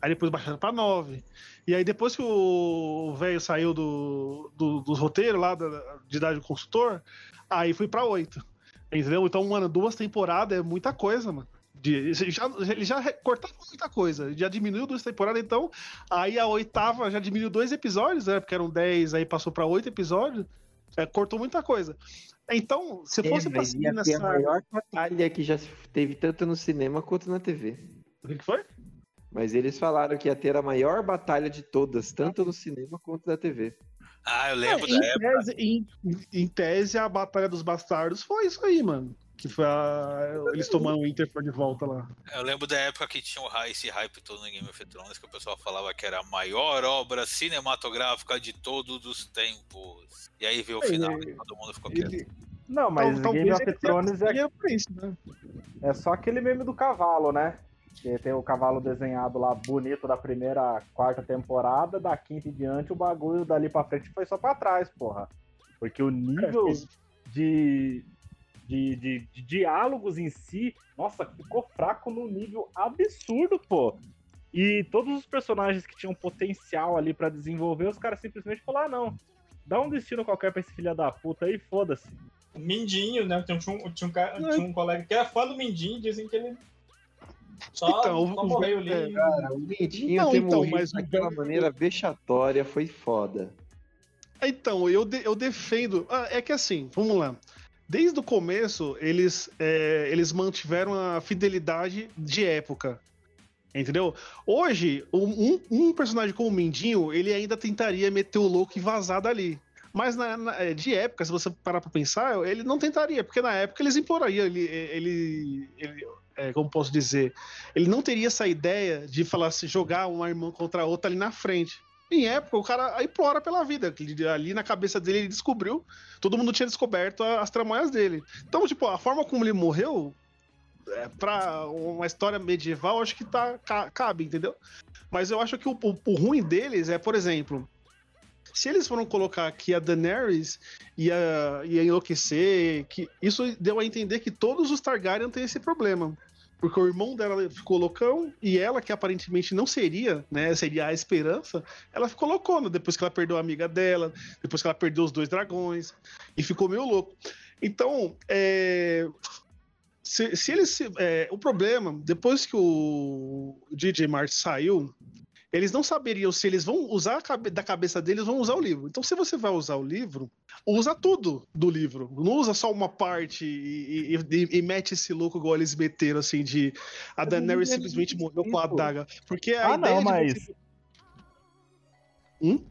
Aí depois baixaram pra 9. E aí depois que o velho saiu do, do, dos roteiros lá da, de idade do consultor, aí fui pra 8. Entendeu? Então, mano, duas temporadas é muita coisa, mano. De, já, ele já cortava muita coisa, já diminuiu duas temporadas, então aí a oitava já diminuiu dois episódios, né? Porque eram 10, aí passou para oito episódios, é, cortou muita coisa. Então, se é, fosse pra seguir nessa. a maior batalha que já teve tanto no cinema quanto na TV. O que foi? Mas eles falaram que ia ter a maior batalha de todas, tanto no cinema quanto na TV. Ah, eu lembro é, da em época. Tese, em, em, tese, a Batalha dos Bastardos foi isso aí, mano. Que foi a... eles tomando o Interfor de volta lá. Eu lembro da época que tinha esse hype todo no Game of Thrones, que o pessoal falava que era a maior obra cinematográfica de todos os tempos. E aí veio o final e todo mundo ficou quieto. Não, mas então, Game of Thrones é... Isso, né? é só aquele meme do cavalo, né? Que tem o cavalo desenhado lá bonito da primeira, quarta temporada, da quinta em diante, o bagulho dali pra frente foi só pra trás, porra. Porque o nível de, de, de, de diálogos em si, nossa, ficou fraco num nível absurdo, pô. E todos os personagens que tinham potencial ali para desenvolver, os caras simplesmente falaram: ah, não, dá um destino qualquer pra esse filho da puta aí, foda-se. Mindinho, né? Tinha um, tinha, um, tinha um colega que era fã do Mindinho, dizem que ele só, então, só morreu ali. É, cara, o Netinho não, ter então, morrido mas daquela maneira vexatória foi foda. Então, eu, de, eu defendo. Ah, é que assim, vamos lá. Desde o começo, eles, é, eles mantiveram a fidelidade de época. Entendeu? Hoje, um, um, personagem como o Mindinho, ele ainda tentaria meter o louco e vazar dali. Mas na, na, é, de época, se você parar pra pensar, ele não tentaria, porque na época eles implorariam, ele, ele, ele é, como posso dizer, ele não teria essa ideia de falar assim, jogar uma irmã contra a outra ali na frente. Em época, o cara implora pela vida. Ali na cabeça dele, ele descobriu. Todo mundo tinha descoberto as tramanhas dele. Então, tipo, a forma como ele morreu, é, pra uma história medieval, acho que tá, cabe, entendeu? Mas eu acho que o, o, o ruim deles é, por exemplo, se eles foram colocar que a Daenerys ia, ia enlouquecer, que isso deu a entender que todos os Targaryen têm esse problema. Porque o irmão dela ficou loucão e ela, que aparentemente não seria, né? Seria a esperança, ela ficou loucona depois que ela perdeu a amiga dela, depois que ela perdeu os dois dragões e ficou meio louco. Então, é, se, se eles. Se, é, o problema, depois que o DJ Martin saiu, eles não saberiam se eles vão usar da cabeça deles, vão usar o livro. Então, se você vai usar o livro, usa tudo do livro. Não usa só uma parte e, e, e mete esse louco igual eles meteram, assim, de a Daenerys simplesmente morreu com a adaga. Porque a ah, ideia não, mas... Você... Hum?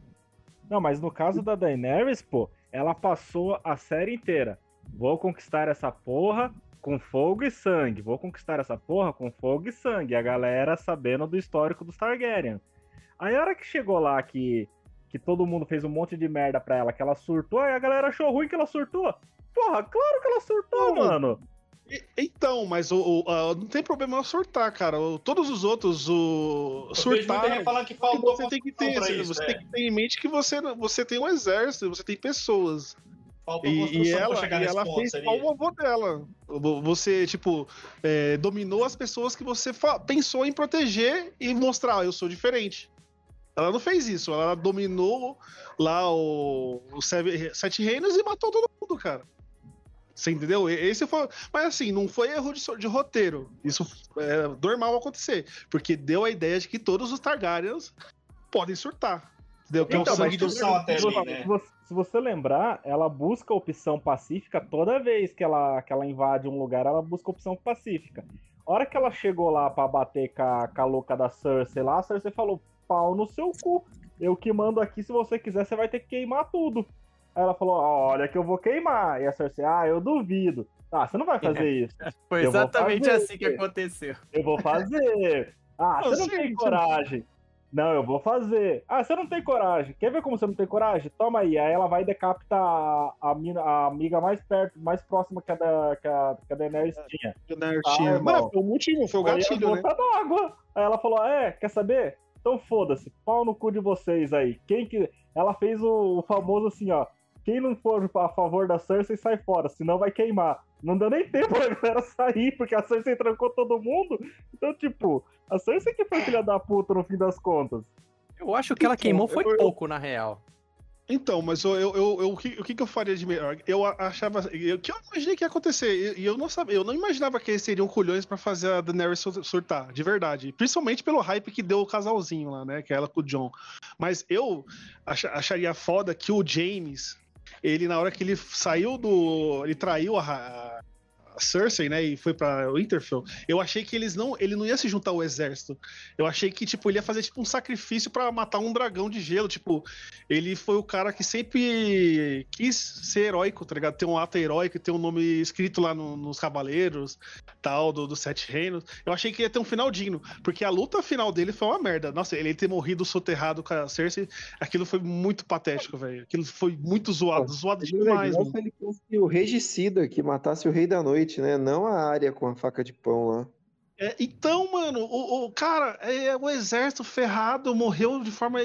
Não, mas no caso da Daenerys, pô, ela passou a série inteira. Vou conquistar essa porra, com fogo e sangue. Vou conquistar essa porra com fogo e sangue. A galera sabendo do histórico dos Targaryen. Aí a hora que chegou lá que, que todo mundo fez um monte de merda pra ela, que ela surtou, aí a galera achou ruim que ela surtou. Porra, claro que ela surtou, mano. Então, mas o, o não tem problema ela surtar, cara. todos os outros, o surtar. falando que faltou você tem que ter, isso, você é. tem que ter em mente que você, você tem um exército, você tem pessoas. E, e ela, e ela fez ali. o avô dela. Você, tipo, é, dominou as pessoas que você pensou em proteger e mostrar, eu sou diferente. Ela não fez isso, ela dominou lá o, o Sete Reinos e matou todo mundo, cara. Você entendeu? Esse foi. Mas assim, não foi erro de, de roteiro. Isso é normal acontecer. Porque deu a ideia de que todos os Targaryens podem surtar. Entendeu? Que então, é o sangue do... até ali, né? se você lembrar, ela busca a opção pacífica toda vez que ela, que ela invade um lugar, ela busca a opção pacífica. A hora que ela chegou lá para bater com a, com a louca da Cersei lá, a Cersei falou: pau no seu cu. Eu que mando aqui, se você quiser, você vai ter que queimar tudo. Aí ela falou: olha que eu vou queimar. E a Cersei: ah, eu duvido. Ah, você não vai fazer (laughs) isso. Foi exatamente assim que aconteceu. Eu vou fazer. Ah, você não tem coragem. Não, eu vou fazer. Ah, você não tem coragem. Quer ver como você não tem coragem? Toma aí. Aí ela vai decapitar a, a, mina, a amiga mais perto, mais próxima que a, da, que a, que a Daenerys é, tinha. Daenerys ah, tinha. Mano, foi o motivo, foi o gatilho, aí né? água. Aí ela falou, é, quer saber? Então foda-se, pau no cu de vocês aí. Quem que... Ela fez o, o famoso assim, ó. Quem não for a favor da Cersei, sai fora, senão vai queimar. Não deu nem tempo (laughs) pra galera sair, porque a Cersei trancou todo mundo. Então, tipo, a Cersei que foi filha da puta no fim das contas. Eu acho que ela então, queimou foi eu, pouco, na real. Então, mas eu, eu, eu, o, que, o que eu faria de melhor? Eu achava. Eu, que eu imaginei que ia acontecer. E eu, não sabia, eu não imaginava que eles seriam culhões para fazer a Daenerys surtar, de verdade. Principalmente pelo hype que deu o casalzinho lá, né? Que é ela com o John. Mas eu acharia foda que o James, ele, na hora que ele saiu do. Ele traiu a, Cersei, né, e foi para Winterfell, eu achei que eles não, ele não ia se juntar ao exército. Eu achei que tipo ele ia fazer tipo um sacrifício para matar um dragão de gelo, tipo, ele foi o cara que sempre quis ser heróico, tá ligado? Ter um ato heróico, ter um nome escrito lá no, nos cavaleiros, tal, do, do Sete Reinos. Eu achei que ia ter um final digno, porque a luta final dele foi uma merda. Nossa, ele ter morrido soterrado com a Cersei, aquilo foi muito patético, velho. Aquilo foi muito zoado, zoado demais. Mano. Ele o regicida que matasse o Rei da Noite né? Não a área com a faca de pão lá. É, então, mano, o, o cara, é, o exército ferrado morreu de forma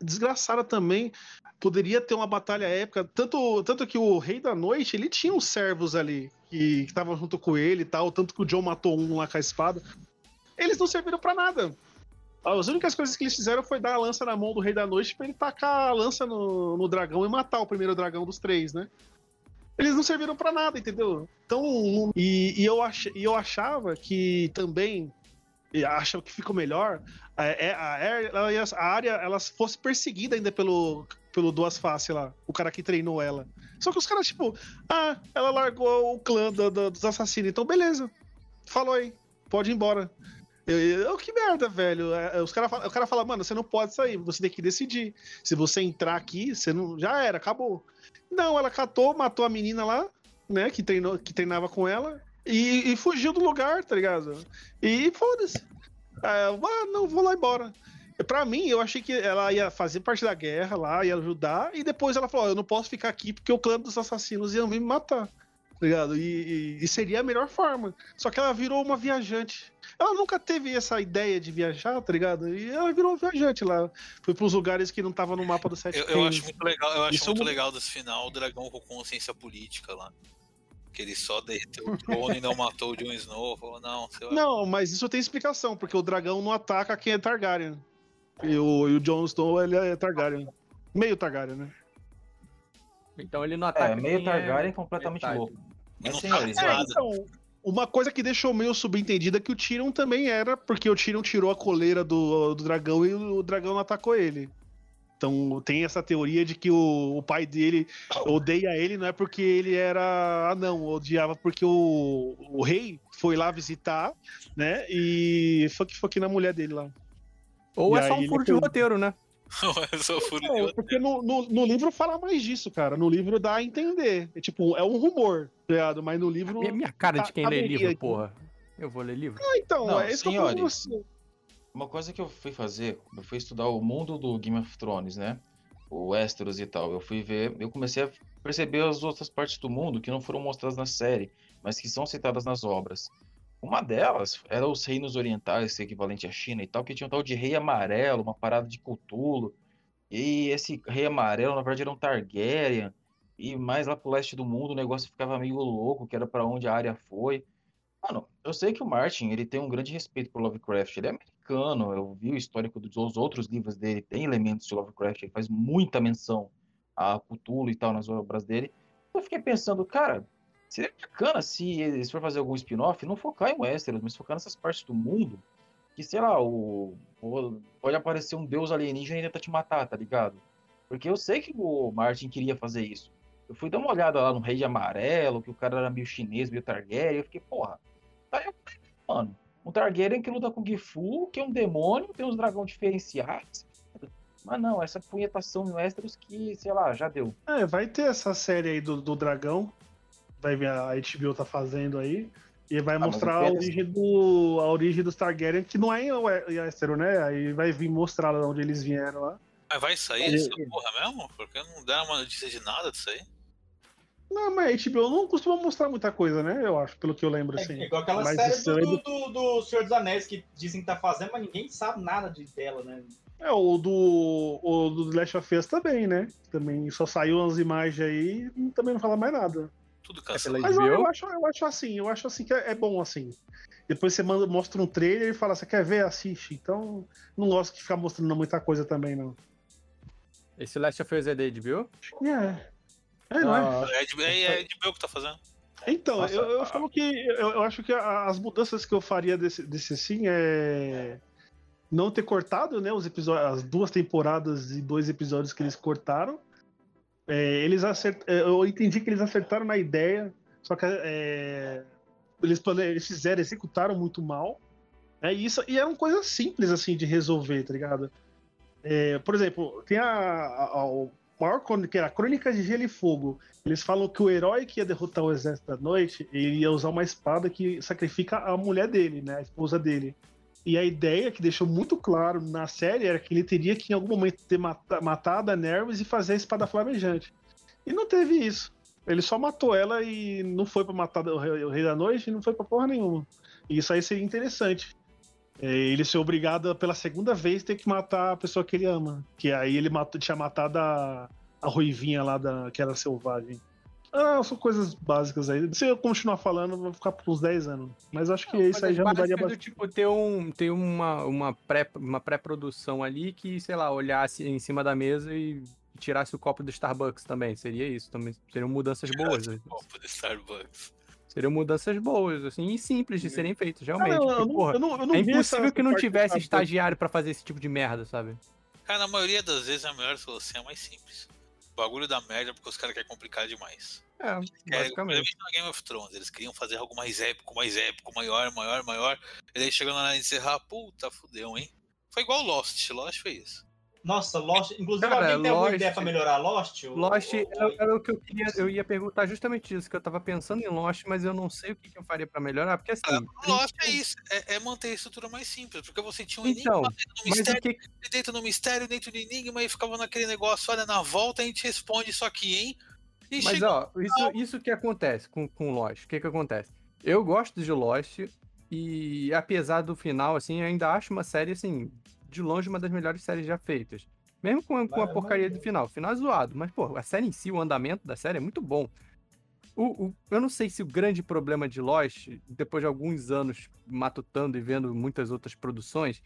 desgraçada também. Poderia ter uma batalha épica. Tanto, tanto que o Rei da Noite, ele tinha uns servos ali que estavam junto com ele e tal. Tanto que o John matou um lá com a espada. Eles não serviram para nada. As únicas coisas que eles fizeram foi dar a lança na mão do Rei da Noite para ele tacar a lança no, no dragão e matar o primeiro dragão dos três, né? Eles não serviram para nada, entendeu? Então, e, e, eu ach, e eu achava que também acho que ficou melhor é, a, a, a área ela fosse perseguida ainda pelo pelo Duas Face lá, o cara que treinou ela. Só que os caras, tipo, ah, ela largou o clã do, do, dos assassinos, então beleza. Falou aí, pode ir embora. Eu, eu, que merda, velho. É, é, os cara, o cara fala, mano, você não pode sair, você tem que decidir. Se você entrar aqui, você não. Já era, acabou. Não, ela catou, matou a menina lá, né? Que, treinou, que treinava com ela. E, e fugiu do lugar, tá ligado? E foda-se. ah, não, vou lá embora. Pra mim, eu achei que ela ia fazer parte da guerra lá, ia ajudar, e depois ela falou: eu não posso ficar aqui porque o clã dos assassinos ia me matar. tá ligado? E, e, e, seria a melhor forma. Só que ela virou uma viajante. Ela nunca teve essa ideia de viajar, tá ligado? E ela virou viajante lá. Foi pros lugares que não tava no mapa do Sete Eu, eu acho muito legal, eu acho Isso muito legal desse final o dragão com consciência política lá. Que ele só derreteu o trono e não matou o Jon Snow. Falou, não, não, mas isso tem explicação, porque o dragão não ataca quem é Targaryen. E o, e o Jon Snow, ele é Targaryen. Meio Targaryen, né? Então ele não ataca. É, meio Targaryen é completamente metade. louco. Mas, senhores, é, então, uma coisa que deixou meio subentendida é que o Tyrion também era, porque o Tyrion tirou a coleira do, do dragão e o dragão não atacou ele. Então tem essa teoria de que o, o, pai dele odeia ele, não é porque ele era anão, odiava porque o, o rei foi lá visitar, né? E foi que foi aqui na mulher dele lá. Ou e é só um furo de roteiro, né? (laughs) é só furo não, de porque no, no, no, livro fala mais disso, cara. No livro dá a entender. É tipo, é um rumor, tá ligado? Mas no livro. Minha, minha cara de quem lê livro, porra. Eu vou ler livro? Ah, então, não, é isso que eu falo você. Uma coisa que eu fui fazer, eu fui estudar o mundo do Game of Thrones, né? O Westeros e tal. Eu fui ver, eu comecei a perceber as outras partes do mundo que não foram mostradas na série, mas que são citadas nas obras. Uma delas era os reinos orientais, equivalente à China e tal, que tinha um tal de rei amarelo, uma parada de Cthulhu. E esse rei amarelo, na verdade, era um Targaryen. E mais lá pro leste do mundo o negócio ficava meio louco, que era para onde a área foi. Mano, eu sei que o Martin, ele tem um grande respeito por Lovecraft. Ele é americano, eu vi o histórico dos outros livros dele, tem elementos de Lovecraft, ele faz muita menção a Cthulhu e tal nas obras dele. Eu fiquei pensando, cara, Seria bacana se eles for fazer algum spin-off, não focar em Westeros, mas focar nessas partes do mundo que, sei lá, o, o, pode aparecer um deus alienígena e tentar te matar, tá ligado? Porque eu sei que o Martin queria fazer isso. Eu fui dar uma olhada lá no Rei de Amarelo, que o cara era meio chinês, meio Targaryen, eu fiquei, porra, tá aí, mano. Um Targaryen que luta com o Gifu, que é um demônio, tem uns dragões diferenciados. Mas não, essa punhetação em Westeros que, sei lá, já deu. É, vai ter essa série aí do, do dragão, vai ver a HBO tá fazendo aí. E vai ah, mostrar a origem, do, a origem dos Targaryen, que não é em Westeros, né? Aí vai vir mostrar lá onde eles vieram lá. Mas vai sair essa porra mesmo? Porque não dá uma notícia de nada disso aí. Não, mas a HBO não costuma mostrar muita coisa, né? Eu acho, pelo que eu lembro, é, assim. É igual aquela mas série do, do, do, Senhor dos Anéis que dizem que tá fazendo, mas ninguém sabe nada de dela, né? É, o do, o do Last of Us também, né? Também só saiu umas imagens aí e também não fala mais nada. Tudo é cancelado. Mas eu, eu, acho, eu acho assim, eu acho assim que é, é bom assim. Depois você manda, mostra um trailer e fala, você quer ver? Assiste. Então, não gosto de ficar mostrando muita coisa também, não. Esse Last of Us é da HBO? É. É, não é? É, é, é HBO que tá fazendo. Então, Nossa, eu, eu falo que eu, eu, acho que as mudanças que eu faria desse, desse sim é não ter cortado, né, os episódios, as duas temporadas e dois episódios que eles cortaram é, eles acert... É, eu entendi que eles acertaram na ideia, só que é, eles, eles fizeram, executaram muito mal. É isso, e é uma coisa simples assim de resolver, tá ligado? É, por exemplo, tem a, a, a, maior que era a Crônica de Gelo e Fogo. Eles falam que o herói que ia derrotar o exército da noite, ele ia usar uma espada que sacrifica a mulher dele, né, a esposa dele. E a ideia que deixou muito claro na série era que ele teria que em algum momento ter matado a Nervous e fazer a espada flamejante. E não teve isso. Ele só matou ela e não foi para matar o rei, da Noite e não foi pra porra nenhuma. E isso aí seria interessante. É, ele ser obrigado pela segunda vez ter que matar a pessoa que ele ama. Que aí ele matou, tinha matado a, a ruivinha lá da, que era selvagem. Ah, são coisas básicas aí. Se eu continuar falando, vai ficar por uns 10 anos. Mas acho que não, isso aí já mudaria bastante. Tipo, ter, um, ter uma, uma, pré, uma pré-produção ali que, sei lá, olhasse em cima da mesa e tirasse o copo do Starbucks também. Seria isso também. Seriam mudanças boas. O copo do Starbucks. Seriam mudanças boas, assim, e simples de serem feitas, realmente. Ah, não, porque, porra, eu não, eu não é impossível que não tivesse estagiário para fazer esse tipo de merda, sabe? Cara, na maioria das vezes a melhor solução é mais simples bagulho da merda porque os caras querem complicar demais. É, basicamente. no Game of Thrones, eles queriam fazer algo mais épico, mais épico, maior, maior, maior. E aí chegando lá e encerrar, puta, fudeu, hein? Foi igual Lost, Lost foi isso. Nossa, Lost. Inclusive, Cara, alguém tem Lost, alguma ideia pra melhorar Lost? Lost era o que eu queria. Eu ia perguntar justamente isso, que eu tava pensando em Lost, mas eu não sei o que, que eu faria pra melhorar, porque assim. Ah, Lost é isso, é, é, manter a estrutura mais simples, porque você tinha um então, enigma dentro do mistério, que... dentro do mistério, dentro do enigma, e ficava naquele negócio, olha, na volta a gente responde isso aqui, hein? E Mas, ó, isso, isso que acontece com, com Lost. O que que acontece? Eu gosto de Lost e, apesar do final, assim, eu ainda acho uma série, assim, de longe uma das melhores séries já feitas. Mesmo com, com a porcaria do final. O final é zoado, mas, pô, a série em si, o andamento da série é muito bom. O, o- eu não sei se o grande problema de Lost, depois de alguns anos matutando e vendo muitas outras produções,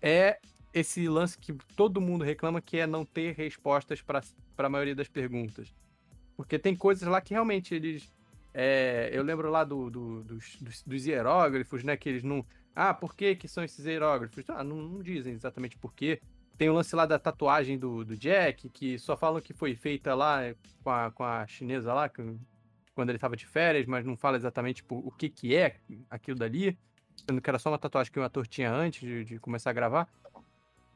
é esse lance que todo mundo reclama, que é não ter respostas para a maioria das perguntas. Porque tem coisas lá que realmente eles. é, eu lembro lá do, do- dos, dos, dos hierógrafos, né? Que eles não. Ah, por que, que são esses hierógrafos? Ah, não, não dizem exatamente por quê. Tem o lance lá da tatuagem do, do Jack, que só falam que foi feita lá é, com a, com a chinesa lá, que- quando ele tava de férias, mas não fala exatamente o que, que é aquilo dali. Sendo que era só uma tatuagem que o ator tinha antes de, de começar a gravar.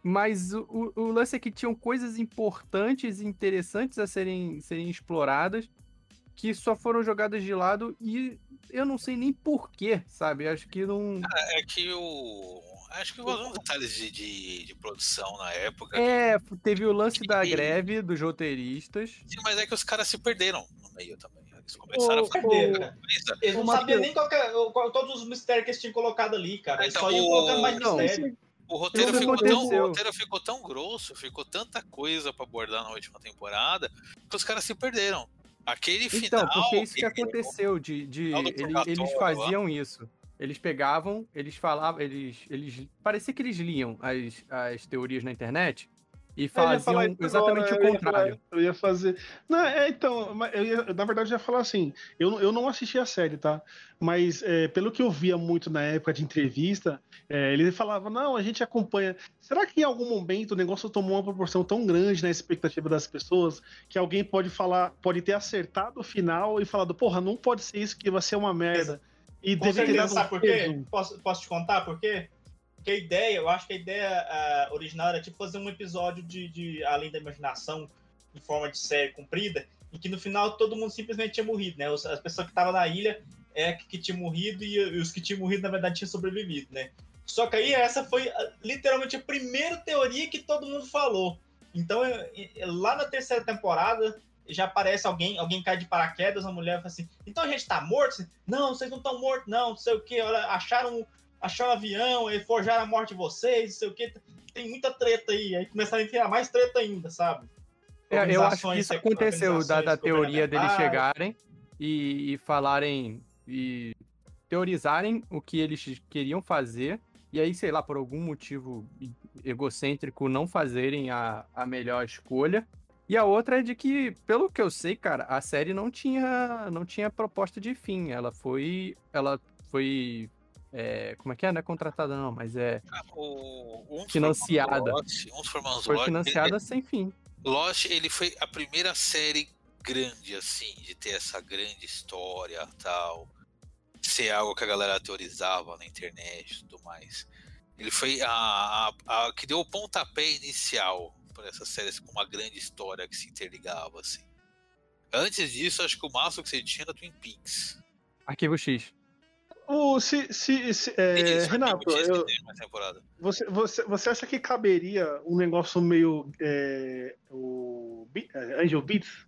Mas o- o lance é que tinham coisas importantes e interessantes a serem, serem exploradas que só foram jogadas de lado e eu não sei nem porquê, sabe? Acho que não. É que o. Acho que vazou uns detalhes de, de, de produção na época. É, teve o lance da greve dos roteiristas. Sim, mas é que os caras se perderam no meio também. Eles começaram a fazer. Eles não sabiam nem qual que é- qual- todos os mistérios que eles tinham colocado ali, cara. Eles só Então, iam o- colocando mais Não, mistério. O roteiro, Isso ficou tão, o roteiro ficou tão grosso, ficou tanta coisa pra abordar na última temporada, que os caras se perderam. Aquele final. Então, porque é isso que aconteceu, de, de ele- eles lá. faziam isso. Eles pegavam, eles falavam, eles, eles parecia que eles liam as, as teorias na internet e ia faziam exatamente agora, o eu ia falar- contrário. Eu ia fazer. Não, é, então, mas eu ia- na verdade, eu ia falar assim: eu, não- eu não assisti a série, tá? Mas é, pelo que eu via muito na época de entrevista, é, ele falava: não, a gente acompanha. Será que em algum momento o negócio tomou uma proporção tão grande na expectativa das pessoas que alguém pode falar, pode ter acertado o final e falado: porra, não pode ser isso que vai ser uma merda. E Com deve ter dado um sabe por quê? Posso, posso te contar por quê? Porque a ideia, eu acho que a ideia ah, original era tipo fazer um episódio de, de Além da Imaginação em forma de série comprida, e que no final todo mundo simplesmente tinha morrido, né? As pessoas que estavam na ilha é que, tinham morrido e, e os que tinham morrido, na verdade, tinham sobrevivido, né? Só que aí essa foi literalmente a primeira teoria que todo mundo falou. Então, lá na terceira temporada, já aparece alguém, alguém cai de paraquedas, uma mulher fala assim, então a gente tá morto? Não, vocês não estão mortos, não, não sei o que, acharam, acharam um avião, e forjaram a morte de vocês, não sei o que, tem muita treta aí, aí começaram a enfiar mais treta ainda, sabe? É, eu acho que isso aconteceu, da, da teoria deles chegarem e, e falarem e teorizarem o que eles queriam fazer, e aí, sei lá, por algum motivo egocêntrico, não fazerem a, a melhor escolha. E a outra é de que, pelo que eu sei, cara, a série não tinha, não tinha proposta de fim. Ela foi. Ela foi. É, como é que é? Não é contratada, não, mas é O, uns financiada. Lost, uns formando Foi Lost, financiada sem fim. Lost, ele foi a primeira série grande, assim, de ter essa grande história tal. Ser algo que a galera teorizava na internet e tudo mais. Ele foi a, a, a que deu o pontapé inicial para essas séries com uma grande história que se interligava, assim. Antes disso, acho que o máximo que você tinha era Twin Peaks. Arquivo X. O, se, se, se- é, Isso, Renato, eu. Você, você, você acha que caberia um negócio meio é, o é, Angel Beats?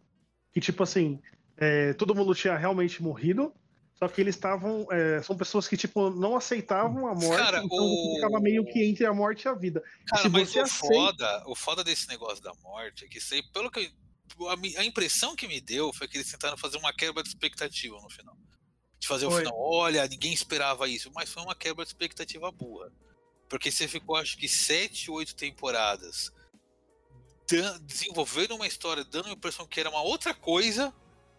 Que tipo assim, é, todo mundo tinha realmente morrido, só que eles estavam. é, são pessoas que, tipo, não aceitavam a morte, Cara, então o- ficava meio que entre a morte e a vida. Cara, Se mas o aceita- foda, o foda desse negócio da morte é que isso aí, pelo que a, a impressão que me deu foi que eles tentaram fazer uma quebra de expectativa no final. De fazer o Foi. final, olha, ninguém esperava isso, mas foi uma quebra de expectativa boa. Porque você ficou, acho que, sete, oito temporadas desenvolvendo uma história, dando a impressão que era uma outra coisa,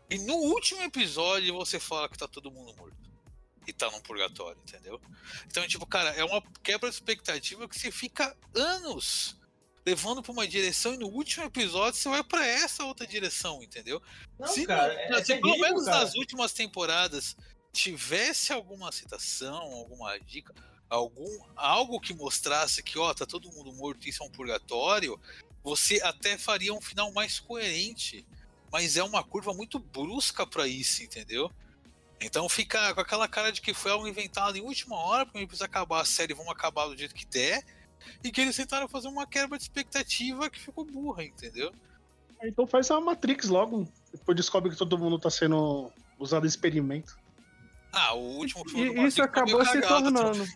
e no último episódio você fala que tá todo mundo morto. E tá num purgatório, entendeu? Então, tipo, cara, é uma quebra de expectativa que você fica anos levando pra uma direção e no último episódio você vai pra essa outra direção, entendeu? Não, se cara, não- é se pelo terrível, menos cara. nas últimas temporadas tivesse alguma citação, alguma dica, algum algo que mostrasse que, ó, tá todo mundo morto isso é um purgatório, você até faria um final mais coerente. Mas é uma curva muito brusca pra isso, entendeu? Então fica com aquela cara de que foi algo inventado em última hora, porque precisa acabar a série, vamos acabar do jeito que der, e que eles tentaram fazer uma quebra de expectativa que ficou burra, entendeu? Então faz a Matrix logo. Depois descobre que todo mundo tá sendo usado em experimento. Ah, o último filme E isso tá acabou se cagado tornando. também.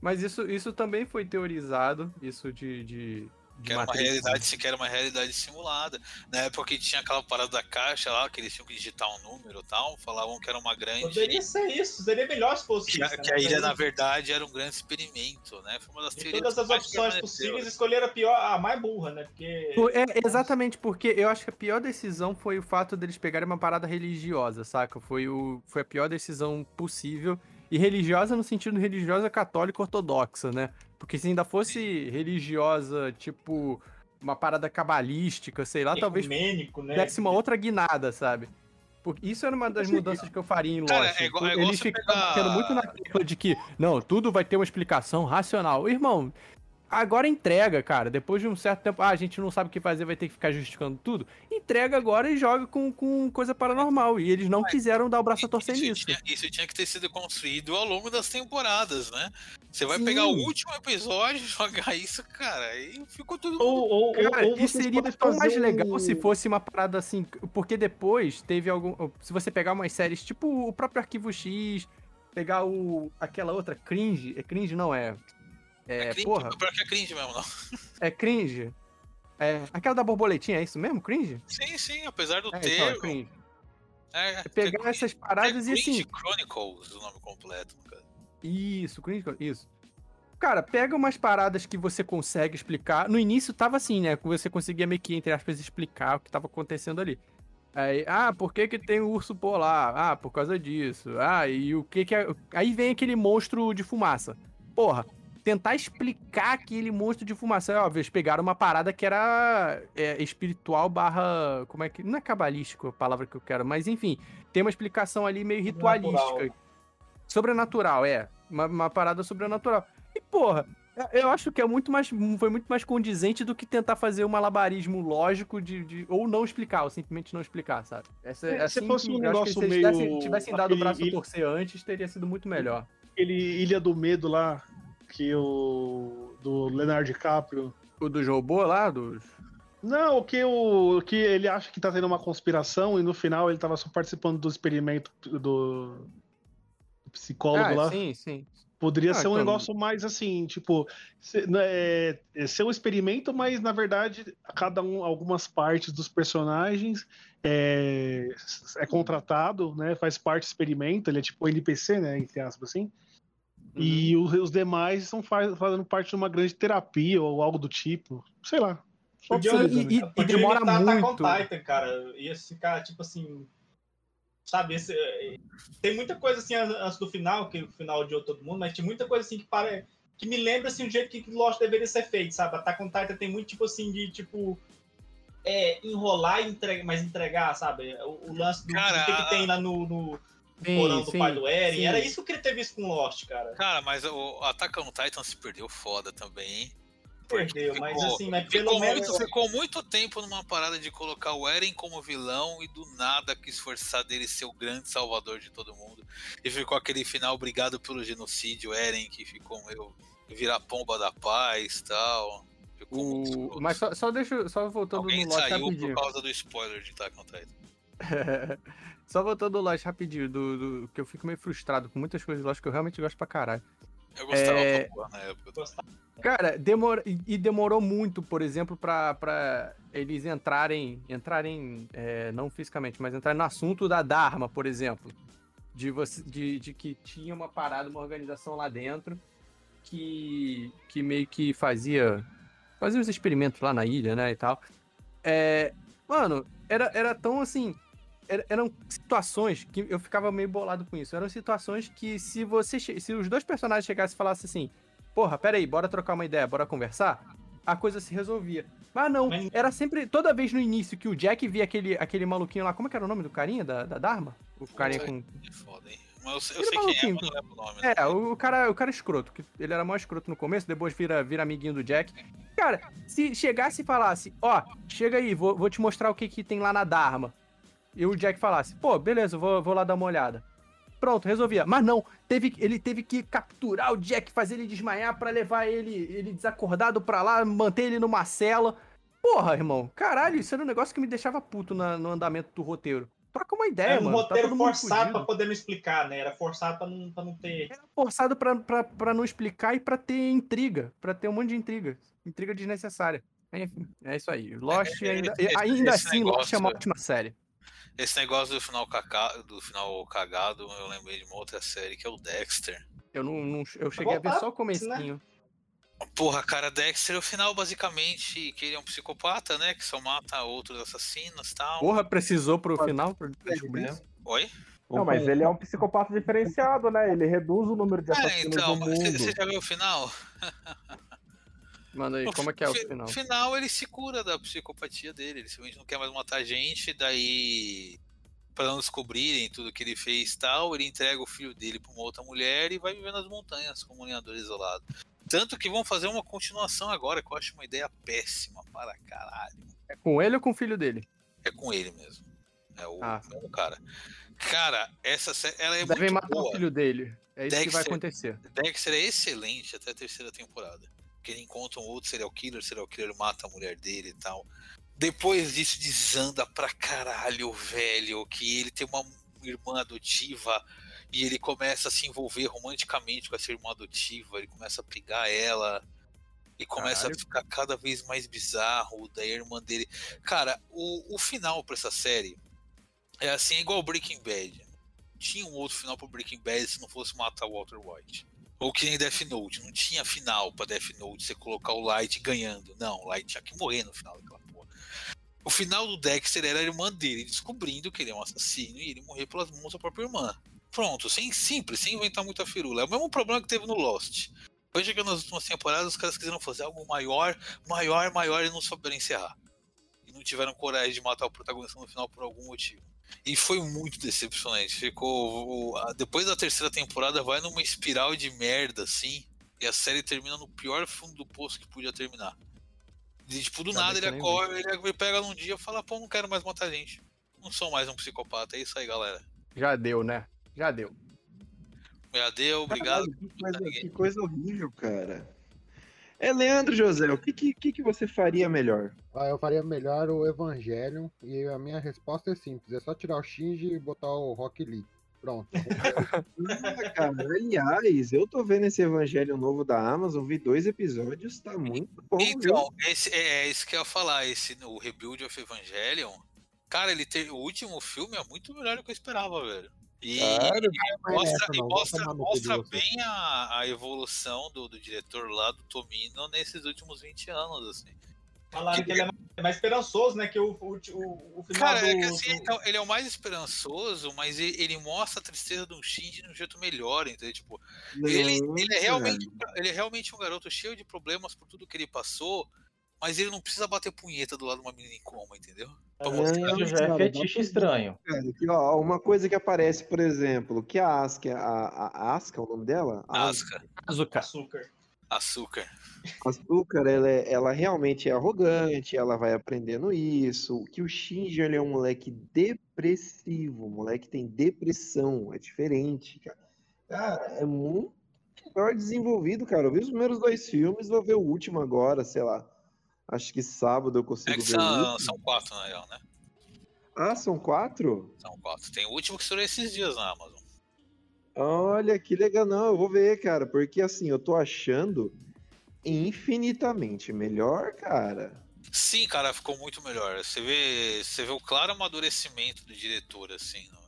Mas isso, isso também foi teorizado, isso de, de Que era uma realidade, se que era uma realidade simulada. Na época que tinha aquela parada da caixa lá, que eles tinham que digitar um número e tal, falavam que era uma grande. Poderia ser isso, seria melhor se fosse Que isso. que né? a ilha, na verdade, era um grande experimento, né? Foi uma das De todas as opções possíveis, escolheram a pior, a mais burra, né? Porque. Por- É, exatamente, porque eu acho que a pior decisão foi o fato deles pegarem uma parada religiosa, saca? Foi, o, foi a pior decisão possível. E religiosa no sentido religiosa católica ortodoxa, né? Porque se ainda fosse religiosa, tipo, uma parada cabalística, sei lá, talvez né? desse uma outra guinada, sabe? Porque isso era uma das mudanças que eu faria em Cara, Lost. é igual- é igual Eles ficavam pegar- muito na tecla de que, não, tudo vai ter uma explicação racional. Irmão, agora entrega, cara. Depois de um certo tempo, ah, a gente não sabe o que fazer, vai ter que ficar justificando tudo. Entrega agora e joga com, com coisa paranormal. E eles não quiseram dar o braço a torcer Isso nisso. tinha, isso tinha que ter sido construído ao longo das temporadas, né? Você vai Sim. pegar o último episódio e (laughs) jogar isso, cara, aí ficou tudo. Ou, ou, Cara, ou e vocês seria tão mais um- legal se fosse uma parada assim. Porque depois teve algum. Se você pegar umas séries tipo o próprio Arquivo X, pegar o. aquela outra, Cringe. É Cringe, não é? É, cringe, porra. Pior que é cringe mesmo, não. É Cringe. É, aquela da borboletinha, é isso mesmo? Cringe? Sim, sim, apesar do É, ter. então, é Cringe. é, É pegar essas paradas é e assim. Cringe Chronicles, o nome completo, cara. Isso, Cringe, isso. Cara, pega umas paradas que você consegue explicar. No início tava assim, né? que Você conseguia meio que, entre aspas, explicar o que tava acontecendo ali. Aí, ah, por que que tem o urso polar? Ah, por causa disso. Ah, e o que que é... Aí vem aquele monstro de fumaça. Porra, tentar explicar aquele monstro de fumaça. É óbvio, eles pegaram uma parada que era é, espiritual barra... Como é que... Não é cabalístico a palavra que eu quero, mas enfim. Tem uma explicação ali meio ritualística. Sobrenatural, é. Uma, uma parada sobrenatural. E, porra, eu acho que é muito mais. Foi muito mais condizente do que tentar fazer um malabarismo lógico de. de- ou não explicar, ou simplesmente não explicar, sabe? Essa, É, se assim fosse que um eu acho que negócio se eles meio- tivessem, tivessem dado o braço a torcer antes, teria sido muito melhor. Aquele Ilha do Medo lá, que o. do Leonardo DiCaprio. O dos robôs lá, dos. Não, o que, o, que ele acha que tá tendo uma conspiração e no final ele tava só participando do experimento do, do psicólogo Ah, lá. sim, sim. Poderia Ah, ser um então- negócio mais assim, tipo, ser, né, é, é ser um experimento, mas na verdade cada um, algumas partes dos personagens é, é contratado, né? Faz parte do experimento, ele é tipo NPC, né? Entre aspas assim. E Uhum. o- os demais estão faz- fazendo parte de uma grande terapia ou algo do tipo. Sei lá. Só Podia, você e- né? e podia demora imitar Attack on muito. Titan, cara. Ia ficar, tipo assim. Sabe, esse, eh, tem muita coisa assim an- antes do final, que o final odiou todo mundo, mas tinha muita coisa assim que para, que me lembra assim, o jeito que Lost deveria ser feito, sabe? Attack on Titan tem muito tipo assim de tipo é, enrolar e entregar, mas entregar, sabe? O, o lance do, Cara, que, que tem lá no, no Sim, porão do sim, pai do Eren. sim. Era isso que queria ter visto com Lost, cara. Cara, mas o Attack on Titan se perdeu foda também, hein? Perdeu, mas Ficou- assim, mas Ficou pelo menos. muito, ficou muito tempo numa parada de colocar o Eren como vilão e do nada quis forçar dele ser o grande salvador de todo mundo. E ficou aquele final obrigado pelo genocídio, Eren, que ficou meio virar pomba da paz e tal. Ficou muito O... Mas só, só deixa. Só voltando Alguém no Lost saiu rapidinho. por causa do spoiler de Attack on Titan. (laughs) Só voltando no Lost rapidinho, do, do- que eu fico meio frustrado com muitas coisas do Lost que eu realmente gosto pra caralho. Eu gostava É, na época. Cara, demora, e demorou muito, por exemplo, pra, pra eles entrarem, entrarem, é, não fisicamente, mas entrarem no assunto da Dharma, por exemplo. De, você, de, de que tinha uma parada, uma organização lá dentro que, que meio que fazia, fazia os experimentos lá na ilha, né, e tal. É, mano, era, era tão assim, eram situações que eu ficava meio bolado com isso. Eram situações que se você, se os dois personagens chegassem e falassem assim, porra, peraí, bora trocar uma ideia, bora conversar, a coisa se resolvia. Mas não, era sempre, toda vez no início que o Jack via aquele, aquele maluquinho lá, como é que era o nome do carinha da, da Dharma? O carinha com... É foda, hein? Mas eu, eu sei quem é, maluquinho. mas não lembro o nome. né? É, o, cara, o cara escroto, que ele era mó escroto no começo, depois vira, vira amiguinho do Jack. Cara, se chegasse e falasse, ó, chega aí, vou, vou te mostrar o que, que tem lá na Dharma. E o Jack falasse, pô, beleza, vou, vou lá dar uma olhada. Pronto, resolvia. Mas não, teve, ele teve que capturar o Jack, fazer ele desmaiar pra levar ele, ele desacordado pra lá, manter ele numa cela. porra, irmão. Caralho, isso era um negócio que me deixava puto na- no andamento do roteiro. Troca uma ideia, Era um mano. tá roteiro mundo forçado pra poder me explicar, né? Era forçado pra não, pra não ter. forçado pra, pra, pra não explicar e pra ter intriga. Pra ter um monte de intriga. Intriga desnecessária. Enfim, é isso aí. Lost É, ainda, esse- ainda assim, Lost é uma ótima série. Esse negócio do final, caca... do final cagado, eu lembrei de uma outra série que é o Dexter. Eu não, não- eu cheguei a ver só o comecinho. Porra, cara, Dexter, o final basicamente que ele é um psicopata, né? Que só mata outros assassinos e tal. Porra, precisou pro final pra descobrir né? Oi? Não, mas ele é um psicopata diferenciado, né? Ele reduz o número de É, assassinos então, do mas mundo. você já viu o final? (laughs) Manda aí, como é que é o fi- final? No final ele se cura da psicopatia dele, ele simplesmente não quer mais matar gente, daí pra não descobrirem tudo que ele fez e tal, ele entrega o filho dele pra uma outra mulher e vai viver nas montanhas como um lenhador isolado. Tanto que vão fazer uma continuação agora, que eu acho uma ideia péssima para caralho. É com ele ou com o filho dele? É com ele mesmo. É o Ah. mesmo cara. Cara, essa série ela é Devem muito matar boa. o filho dele. É isso que vai Dexter- acontecer. Dexter é excelente até a terceira temporada. Porque ele encontra um outro serial killer, serial killer mata a mulher dele e tal. Depois disso desanda pra caralho, velho. Que ele tem uma irmã adotiva e ele começa a se envolver romanticamente com essa irmã adotiva. Ele começa a pegar ela. E começa Caralho. a ficar cada vez mais bizarro. Daí a irmã dele. Cara, o, o final pra essa série é assim, é igual Breaking Bad. Tinha um outro final pro Breaking Bad se não fosse matar o Walter White. Ou que nem Death Note, não tinha final pra Death Note você colocar o Light ganhando. Não, o Light tinha que morrer no final daquela porra. O final do Dexter era a irmã dele descobrindo que ele é um assassino e ele morrer pelas mãos da própria irmã. Pronto, sem simples, sem inventar muita firula. É o mesmo problema que teve no Lost. Foi chegando nas últimas temporadas, os caras quiseram fazer algo maior, maior, maior e não souberam encerrar. E não tiveram coragem de matar o protagonista no final por algum motivo. E foi muito decepcionante. Ficou. o- a- Depois da terceira temporada, vai numa espiral de merda, assim. E a série termina no pior fundo do poço que podia terminar. E, tipo, do nada ele acorda, ele ele pega num dia e fala: pô, não quero mais matar gente. Não sou mais um psicopata. É isso aí, galera. Já deu, né? Já deu. Já deu, obrigado. Caralho, que, coisa, que coisa horrível, cara. É, Leandro José, o que, que, que você faria melhor? Ah, eu faria melhor o Evangelion e a minha resposta é simples, é só tirar o Shinji e botar o Rock Lee. Pronto. (laughs) Ah, cara, aliás, eu tô vendo esse Evangelho novo da Amazon, vi dois episódios, tá muito bom, Então, esse, é, é isso que eu ia falar. Esse, o Rebuild of Evangelion. Cara, ele ter, o último filme é muito melhor do que eu esperava, velho. E, Claro, e é mostra, essa, e mostra, mostra bem a, a evolução do, do diretor lá, do Tomino, nesses últimos 20 anos, assim. Falaram que ele é mais, é mais esperançoso, né? Que o, o, o, o final Cara, do, é que assim, do- então, ele é o mais esperançoso, mas ele, ele mostra a tristeza do Shinji de um jeito melhor, entendeu? Tipo, ele, ele, é realmente, ele é realmente um garoto cheio de problemas por tudo que ele passou, mas ele não precisa bater punheta do lado de uma menina em coma, entendeu? Pra mostrar Isso já é fetiche estranho. Cara, aqui, ó, uma coisa que aparece, por exemplo, que a Asuka, a, a Asuka, é o nome dela? Asca, Azuka. açúcar. açúcar. Açúcar, ela, é- ela realmente é arrogante, ela vai aprendendo isso. Que o Shinji, ele é um moleque depressivo, o moleque tem depressão, é diferente, cara. Cara, é muito melhor desenvolvido, cara. Eu vi os primeiros dois filmes, vou ver o último agora, sei lá. Acho que sábado eu É consigo que ver são, são quatro, na real, né? Ah, são quatro? São quatro. Tem o último que estourou esses dias na Amazon. Olha, que legal. Não, eu vou ver, cara, porque assim, eu tô achando infinitamente melhor, cara. Sim, cara, ficou muito melhor. Você vê, você vê o claro amadurecimento do diretor, assim. né?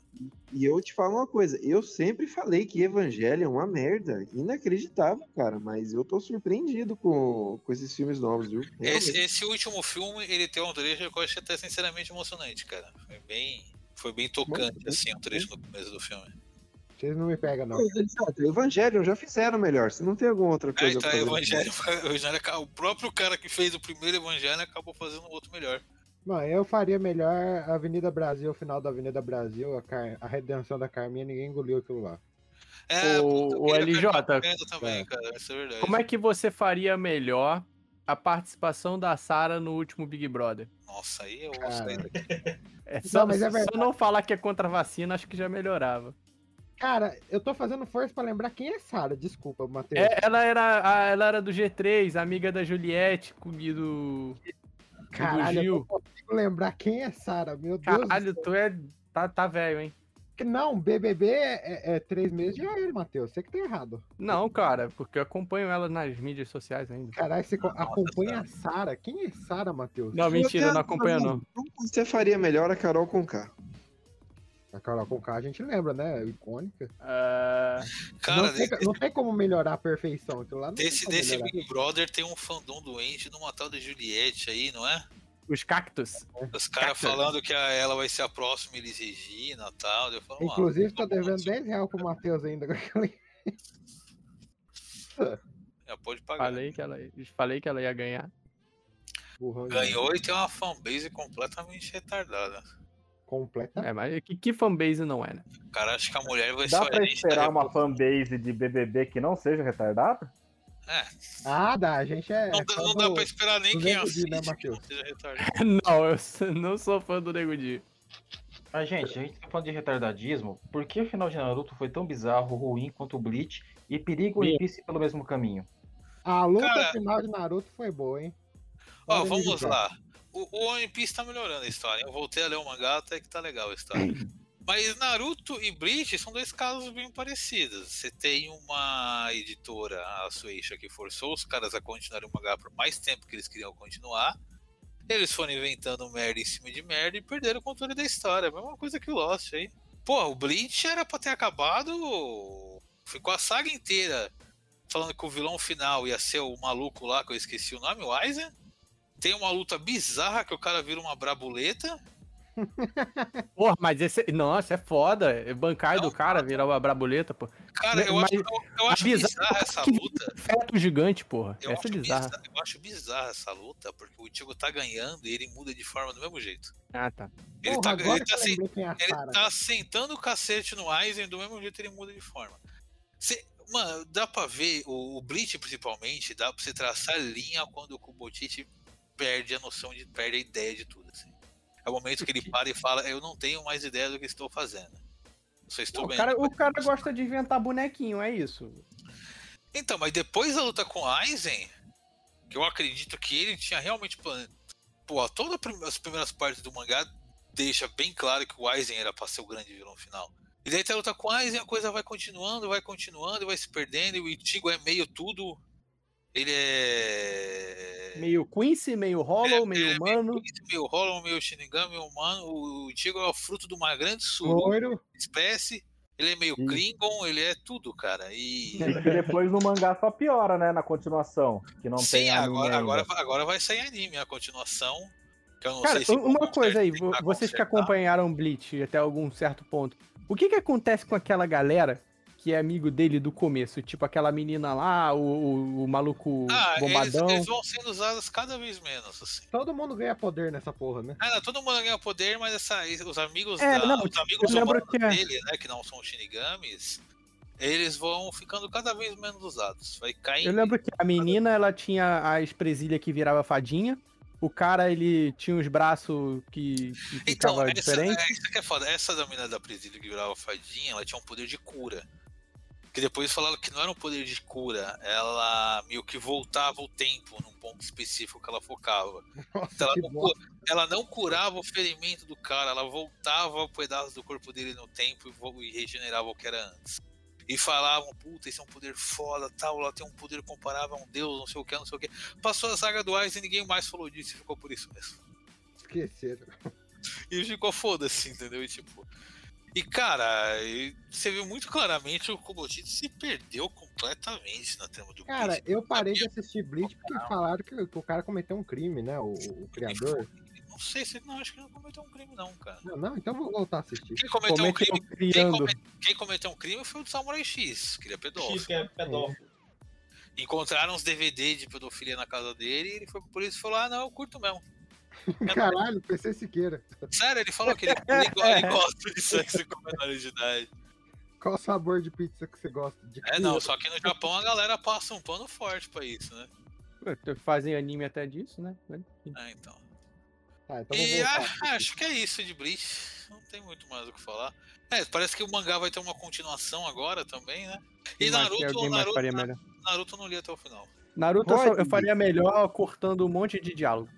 E eu te falo uma coisa, eu sempre falei que Evangelho é uma merda, inacreditável, cara, mas eu tô surpreendido com, com esses filmes novos, viu? Esse, esse último filme, ele tem um trecho que eu achei até sinceramente emocionante, cara. Foi bem, foi bem tocante, assim, um trecho no começo do filme. Vocês não me pegam, não. Exato, Evangelho já fizeram melhor, se não tem alguma outra É, coisa então, pra (laughs) o fazer. Evangelho, o aca- o próprio cara que fez o primeiro Evangelho acabou fazendo outro melhor. Mano, eu faria melhor Avenida Brasil, o final da Avenida Brasil, a, Car- a redenção da Carminha, ninguém engoliu aquilo lá. É, O- o LJ, também, É. cara, isso é verdade. Como é que você faria melhor a participação da Sarah no último Big Brother? Nossa, aí eu Cara. gostei daqui. É só, mas é só verdade. não falar que é contra a vacina, acho que já melhorava. Cara, eu tô fazendo força pra lembrar quem é Sara. Desculpa, Matheus. É, ela, era, a- ela era do G3, amiga da Juliette, comido. Caralho, eu não consigo lembrar quem é Sara, meu Deus. Caralho, tu é. Tá, tá velho, hein? Não, BBB é, é, é três meses de ele, Matheus. Você que tá errado. Não, cara, porque eu acompanho ela nas mídias sociais ainda. Caralho, você acompanha a Sara? Quem é Sara, Matheus? Não, mentira, eu não acompanho, não. Você faria melhor a Carol com K. A Carol com K a gente lembra, né? Icônica. Uh... Cara, não, tem, não tem como melhorar a perfeição. Aquilo lá não desse desse melhorar. Big Brother tem um fandom doente numa tal de Juliette aí, não é? Os cactos. Os caras Cactus. falando que a- ela vai ser a próxima Elis Regina e tal. Eu falo, Inclusive, tá devendo 10 reais pro Matheus ainda. já pode pagar. Falei que ela, falei que ela ia ganhar. Ganhou e tem uma fanbase completamente retardada. Completa. É, mas que, que fanbase não é, né? O cara acha que a mulher vai Dá ser a pra esperar uma fanbase de BBB que não seja retardada? É, Ah, dá. A gente é. não, dá- não dá do- pra esperar nem quem assiste né, que Matheus? não. (laughs) Não, eu não sou fã do Nego Di. Mas, gente, a gente tá falando de retardadismo. Por que o final de Naruto foi tão bizarro, ruim quanto o Bleach e perigo e Piece pelo mesmo caminho? A luta Cara- final de Naruto foi boa, hein? Ó, me vamos dizer. O, o One Piece tá melhorando a história. Eu voltei a ler o mangá, até que tá legal a história. (clears throat) Mas Naruto e Bleach são dois casos bem parecidos. Você tem uma editora, a Sueisha, que forçou os caras a continuarem o mangá por mais tempo que eles queriam continuar. Eles foram inventando merda em cima de merda e perderam o controle da história. A mesma coisa que o Lost aí. Pô, o Bleach era pra ter acabado. Ficou a saga inteira falando que o vilão final ia ser o maluco lá, que eu esqueci o nome, o Aizen. Tem uma luta bizarra que o cara vira uma brabuleta. (laughs) Porra, mas esse. Nossa, é foda. É bancário do cara virar uma brabuleta, pô. Cara, eu Mas acho, eu, eu a acho bizarra- bizarra essa luta. Feto gigante, porra. Eu Essa é acho, bizarra. bizarra, eu acho bizarra essa luta, porque o Ichigo tá ganhando e ele muda de forma do mesmo jeito. Ah, tá. Ele, Porra, tá, ele, tá, eu é a ele tá sentando o cacete no Aizen do mesmo jeito ele muda de forma. Cê- mano, dá pra ver, o, o Bleach principalmente, dá pra você traçar linha quando o Kubotichi perde a noção de. perde a ideia de tudo. Assim. É o momento que ele para e fala, eu não tenho mais ideia do que estou fazendo. Só estou O bem. cara, o cara gosta de inventar bonequinho, é isso. Então, mas depois da luta com Aizen, que eu acredito que ele tinha realmente. Pô, todas as primeiras partes do mangá deixa bem claro que o Aizen era pra ser o grande vilão final. E daí tem a luta com o Aizen, a coisa vai continuando, vai continuando, vai se perdendo, e o Ichigo é meio tudo. Ele é. Meio Quincy, meio Hollow, meio é humano. Meio, meio Hollow, meio Shinigami, meio humano. O Ichigo é o fruto de uma grande Loiro. espécie. Ele é meio Klingon, ele é tudo, cara. E. E depois no mangá só piora, né? Na continuação. Que não Sim, tem anime agora, agora, agora vai sair anime, a continuação. Que eu não Cara, sei se uma coisa aí, vocês que consertar. acompanharam Bleach até algum certo ponto, o que que acontece com aquela galera que é amigo dele do começo? Tipo aquela menina lá, o, o- o maluco Ah, eles, bombadão. eles vão sendo usados cada vez menos, assim. Todo mundo ganha poder nessa porra, né? Ah, não, todo mundo ganha poder, mas essa, os amigos, É, da, não, os amigos que é- dele, né, que não são shinigamis, eles vão ficando cada vez menos usados. Vai caindo. Eu lembro que a menina, ela tinha as presilhas que virava fadinha. O cara, ele tinha os braços que, que Então, essa, diferente. é, isso que é foda. Essa da menina da presídio que virava fadinha, ela tinha um poder de cura. Que depois falaram que não era um poder de cura, ela meio que voltava o tempo num ponto específico que ela focava. Então, ela, não, ela não curava o ferimento do cara, ela voltava um pedaço do corpo dele no tempo e, e regenerava o que era antes. E falavam, puta, esse é um poder foda, tal, ela tem um poder comparável a um deus, não sei o que, não sei o que. Passou a saga do Ice e ninguém mais falou disso e ficou por isso mesmo. Esqueceram. E ficou foda-se, entendeu? E tipo. E cara, você viu muito claramente o Kubotichi se perdeu completamente na trama do Cara, Bleach. eu parei de assistir Bleach porque falaram que, que o cara cometeu um crime, né? O, o criador. Não sei se não, acho que ele não cometeu um crime, não, cara. Não, não, então vou voltar a assistir. Quem cometeu, um crime, quem, come- quem cometeu um crime foi o Samurai X, que ele é pedófilo. X que é pedófilo. Encontraram uns DVD de pedofilia na casa dele e ele foi por isso e falou: Ah, não, eu curto mesmo. (laughs) Caralho, PC Siqueira. Sério, ele falou que ele, ele, go- ele gosta de sexo com menores de idade. Qual sabor de pizza que você gosta? De É, não, só que no Japão a galera passa um pano forte pra isso, né? Fazem anime até disso, né? Ah, então. Tá, então E ah, acho que é isso de Bleach. Não tem muito mais o que falar. É, parece que o mangá vai ter uma continuação agora também, né? E Naruto, Naruto, faria melhor? Naruto eu não li até o final. Naruto eu, só- Pode. eu faria melhor cortando um monte de diálogo.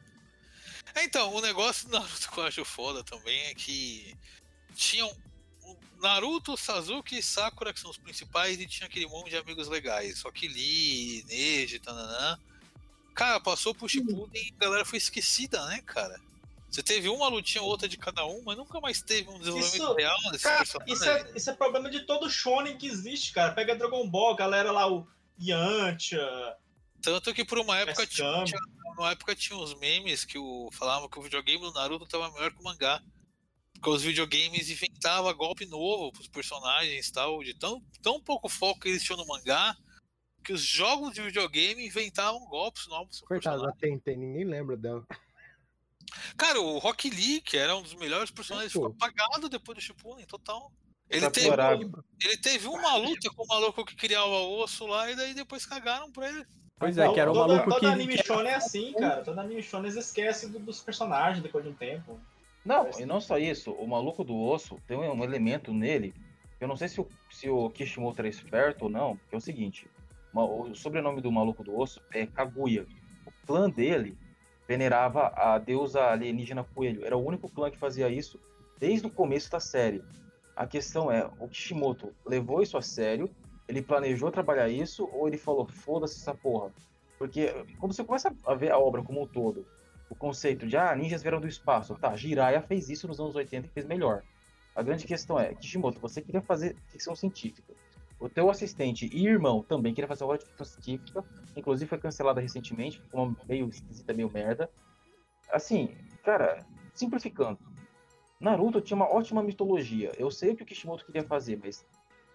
É, então, o negócio do Naruto que eu acho foda também é que tinham Naruto, Sasuke e Sakura, que são os principais, e tinha aquele monte de amigos legais. Só que Lee, Neji, tananã. Cara, passou pro Shippuden e a galera foi esquecida, né, cara? Você teve uma lutinha ou outra de cada um, mas nunca mais teve um desenvolvimento Isso, real desse cara, personagem. isso, é, isso é problema de todo shonen que existe, cara. Pega Dragon Ball, galera lá, o Yantia. Tanto que por uma época tinha, tinha- uma época tinha uns memes que o, falavam que o videogame do Naruto tava melhor que o mangá. Porque os videogames inventavam golpe novo pros personagens e tal, de tão, tão pouco foco que eles tinham no mangá, que os jogos de videogame inventavam golpes novos personagem. da Tenten, ninguém lembra dela. Cara, o Rock Lee, que era um dos melhores personagens, ficou apagado depois do Shippuden, total. Ele Tá teve, ele teve uma luta com o maluco que criava osso lá, e daí depois cagaram pra ele. Pois é, que era o todo, maluco todo que. anime que- shonen é assim, cara. Todo anime shonen eles esquecem do- dos personagens depois de um tempo. Não, e não só isso, o maluco do osso tem um elemento nele, que eu não sei se o, se o Kishimoto era esperto ou não, que é o seguinte, o sobrenome do maluco do osso é Kaguya. O clã dele venerava a deusa alienígena Coelho, era o único clã que fazia isso desde o começo da série. A questão é, o Kishimoto levou isso a sério, ele planejou trabalhar isso, ou ele falou, foda-se essa porra. Porque quando você começa a ver a obra como um todo, o conceito de ah, ninjas vieram do espaço. Tá, Jiraiya fez isso nos anos 80 e fez melhor. A grande questão é, Kishimoto, você queria fazer ficção científica. O teu assistente e irmão também queria fazer obra de ficção científica, inclusive foi cancelada recentemente, ficou uma meio esquisita, meio merda. Assim, cara, simplificando. Naruto tinha uma ótima mitologia. Eu sei o que o Kishimoto queria fazer, mas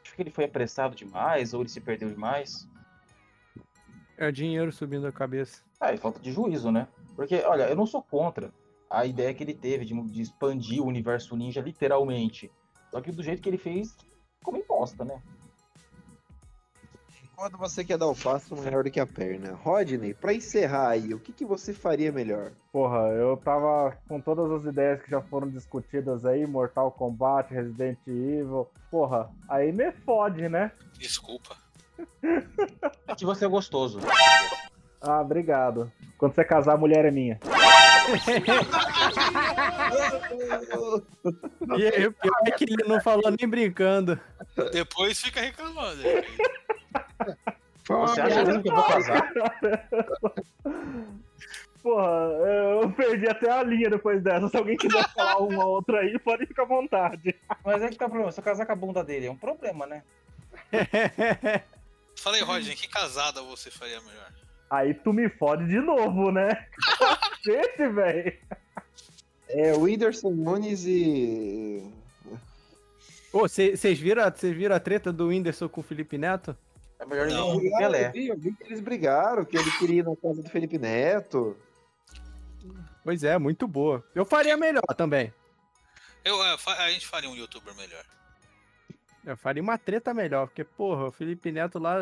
acho que ele foi apressado demais ou ele se perdeu demais. É dinheiro subindo a cabeça. Ah, e falta de juízo, né? Porque, olha, eu não sou contra a ideia que ele teve de, de expandir o universo ninja literalmente. Só que do jeito que ele fez, ficou meio bosta, né? Quando você quer dar o passo maior do que a perna. Rodney, pra encerrar aí, o que, que você faria melhor? Porra, eu tava com todas as ideias que já foram discutidas aí, Mortal Kombat, Resident Evil. Porra, aí me fode, né? Desculpa. É que você é gostoso. Ah, obrigado. Quando você casar, a mulher é minha. E aí, o pior é que ele não falou nem brincando. Depois fica reclamando. (laughs) Você acha mesmo que eu vou casar? (laughs) Porra, eu perdi até a linha depois dessa. Se alguém quiser falar uma outra aí, pode ficar à vontade. Mas é que tá o problema, se eu casar com a bunda dele, é um problema, né? (laughs) Falei, Rodney, que casada você faria melhor? Aí tu me fode de novo, né? (laughs) Cacete, velho. É, o Whindersson Nunes e. Ô, vocês viram, viram a treta do Whindersson com o Felipe Neto? É melhor Não. ele não Pelé. Eu vi, eu vi que eles brigaram, que ele queria ir na casa do Felipe Neto. Pois é, muito boa. Eu faria melhor também. Eu, é, a gente faria um youtuber melhor. Eu faria uma treta melhor, porque, porra, o Felipe Neto lá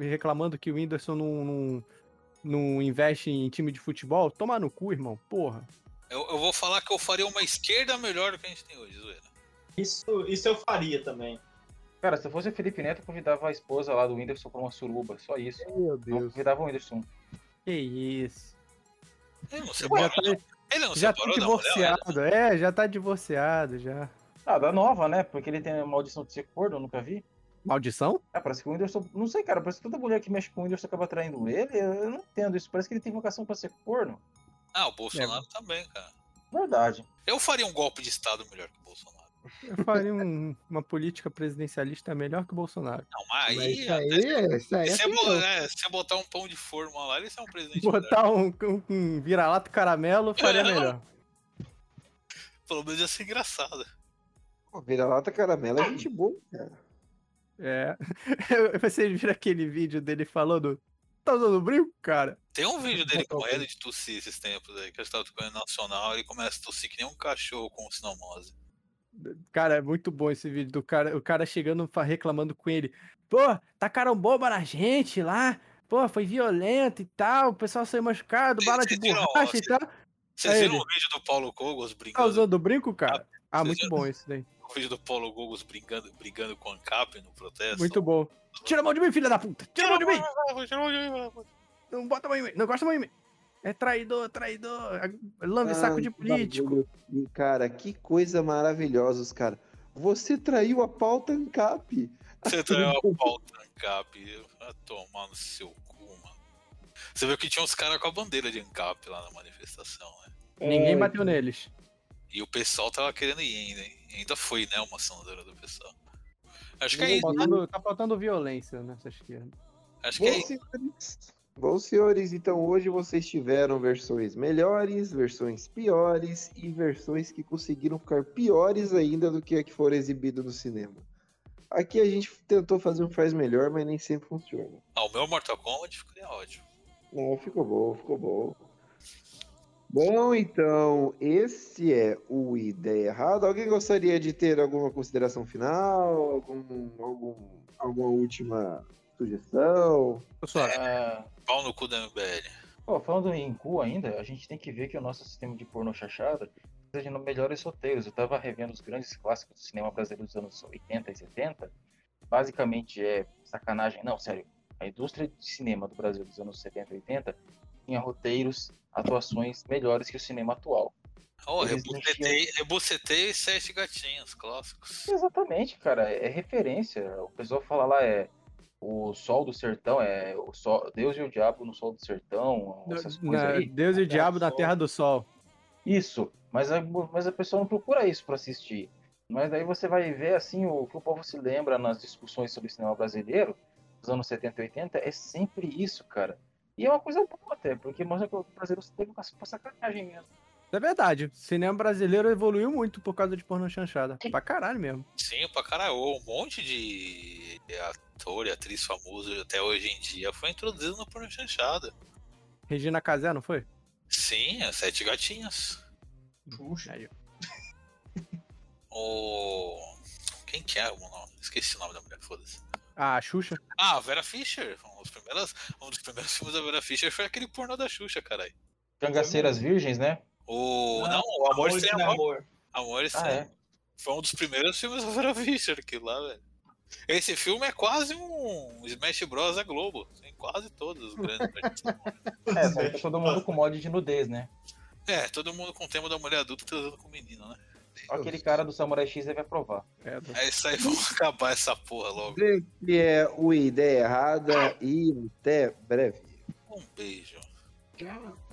reclamando que o Whindersson não, não, não investe em time de futebol. Toma no cu, irmão, porra. Eu, eu vou falar que eu faria uma esquerda melhor do que a gente tem hoje, zoeira. Isso, isso eu faria também. Cara, se eu fosse o Felipe Neto, eu convidava a esposa lá do Whindersson pra uma suruba, só isso. Meu Não Deus. convidava o Whindersson. Que isso. Ele não Já separou, tá, não. Ele não já tá divorciado, é, já tá divorciado, já. Ah, da nova, né? Porque ele tem a maldição de ser corno, eu nunca vi. Maldição? Ah, parece que o Whindersson. Não sei, cara. Parece que toda mulher que mexe com o Whindersson acaba traindo ele. Eu eu não entendo isso. Parece que ele tem vocação pra ser corno. Ah, o Bolsonaro também, cara. Verdade. Eu faria um golpe de Estado melhor que o Bolsonaro. Eu faria um- uma política presidencialista melhor que o Bolsonaro. Não, mas Mas aí. isso aí, isso aí Se é você, bo- é, se você botar um pão de forma lá, ele é um presidente. Botar um, um, um vira-lata caramelo, faria melhor. Pelo menos ia ser engraçado. Pô, vira-lata caramelo é gente boa, cara. É. (laughs) Vocês viram aquele vídeo dele falando. Tá usando brinco, cara? Tem um vídeo dele (laughs) morrendo de tossir esses tempos aí, que eu estava tocando nacional, ele começa a tossir que nem um cachorro com sinomose. Cara, é muito bom esse vídeo do cara, o cara chegando reclamando com ele. Pô, tacaram bomba na gente lá. Pô, foi violento e tal. O pessoal saiu machucado, bala de borracha e tal. Vocês viram o vídeo do Paulo Cogos Tá brigando? usando brinco, cara? Ah, muito viram? bom esse daí. O vídeo do Paulo Cogos brigando, brigando com o ANCAP no protesto? Muito bom. Tira a mão de mim, filha da puta! Tira a mão de mim! Tira a mão de mim, Não bota a mão em mim! Não gosta a mão em mim! É traidor, traidor. Lambe saco de político. Bagulho. Cara, que coisa maravilhosa, os caras. Você traiu a pauta ANCAP. Você traiu a pauta ANCAP. Vai tomar no seu cu, mano. Você viu que tinha uns caras com a bandeira de ANCAP lá na manifestação, né? Ninguém é, bateu neles. E o pessoal tava querendo ir ainda, hein? Ainda foi, né, uma senadora do pessoal. Acho que é isso. Né? Tá faltando violência nessa esquerda. Acho que é isso. Bom, senhores, então hoje vocês tiveram versões melhores, versões piores e versões que conseguiram ficar piores ainda do que a que foram exibidas no cinema. Aqui a gente tentou fazer um faz melhor, mas nem sempre funciona. Ah, o meu Mortal Kombat ficou ótimo. Não, ficou bom, ficou bom. Bom, então, esse é o Ideia Errada. Alguém gostaria de ter alguma consideração final? Algum, algum, alguma última sugestão? Pessoal, é... pau no cu da MBL. Pô, falando em cu ainda, a gente tem que ver que o nosso sistema de porno chachada precisa de melhores roteiros. Eu tava revendo os grandes clássicos do cinema brasileiro dos anos 80 e 70. Basicamente é sacanagem. Não, sério. A indústria de cinema do Brasil dos anos 70 e 80 tinha roteiros, atuações melhores que o cinema atual. Oh, rebucetei, rebucetei sete gatinhos clássicos. Exatamente, cara, é referência. O pessoal fala lá, é o Sol do Sertão, é o sol, Deus e o Diabo no Sol do Sertão, essas coisas aí. Deus e o Diabo na Terra do Sol. Isso, mas a, mas a pessoa não procura isso para assistir. Mas daí você vai ver, assim, o que o povo se lembra nas discussões sobre cinema brasileiro, dos anos 70 e 80, é sempre isso, cara. E é uma coisa boa até, porque mostra que o brasileiro teve uma sacanagem mesmo. É verdade. O cinema brasileiro evoluiu muito por causa de porno chanchada. Pra caralho mesmo. Sim, pra caralho. Um monte de ator e atriz famoso até hoje em dia foi introduzido no porno chanchada. Regina Casé, não foi? Sim, as Sete Gatinhas. Puxa. Aí. o... Quem que é o nome? Esqueci o nome da mulher, foda-se. Ah, a Xuxa? Ah, a Vera Fischer. Um dos, primeiros, um dos primeiros filmes da Vera Fischer foi aquele pornô da Xuxa, caralho. Cangaceiras Virgens, né? O... Não, não o Amor, Amor Sem Amor. Amor, amor Sem ah, é? Foi um dos primeiros filmes da Vera Fischer, aquilo lá, velho. Esse filme é quase um Smash Bros. da Globo. Tem quase todos os grandes. é, tá todo mundo com mod de nudez, né? É, todo mundo com o tema da mulher adulta transando com o menino, né? Aquele cara do Samurai X deve aprovar. É, é isso aí, vamos acabar essa porra logo. Esse é o Ideia Errada e até breve. Um beijo. Tchau.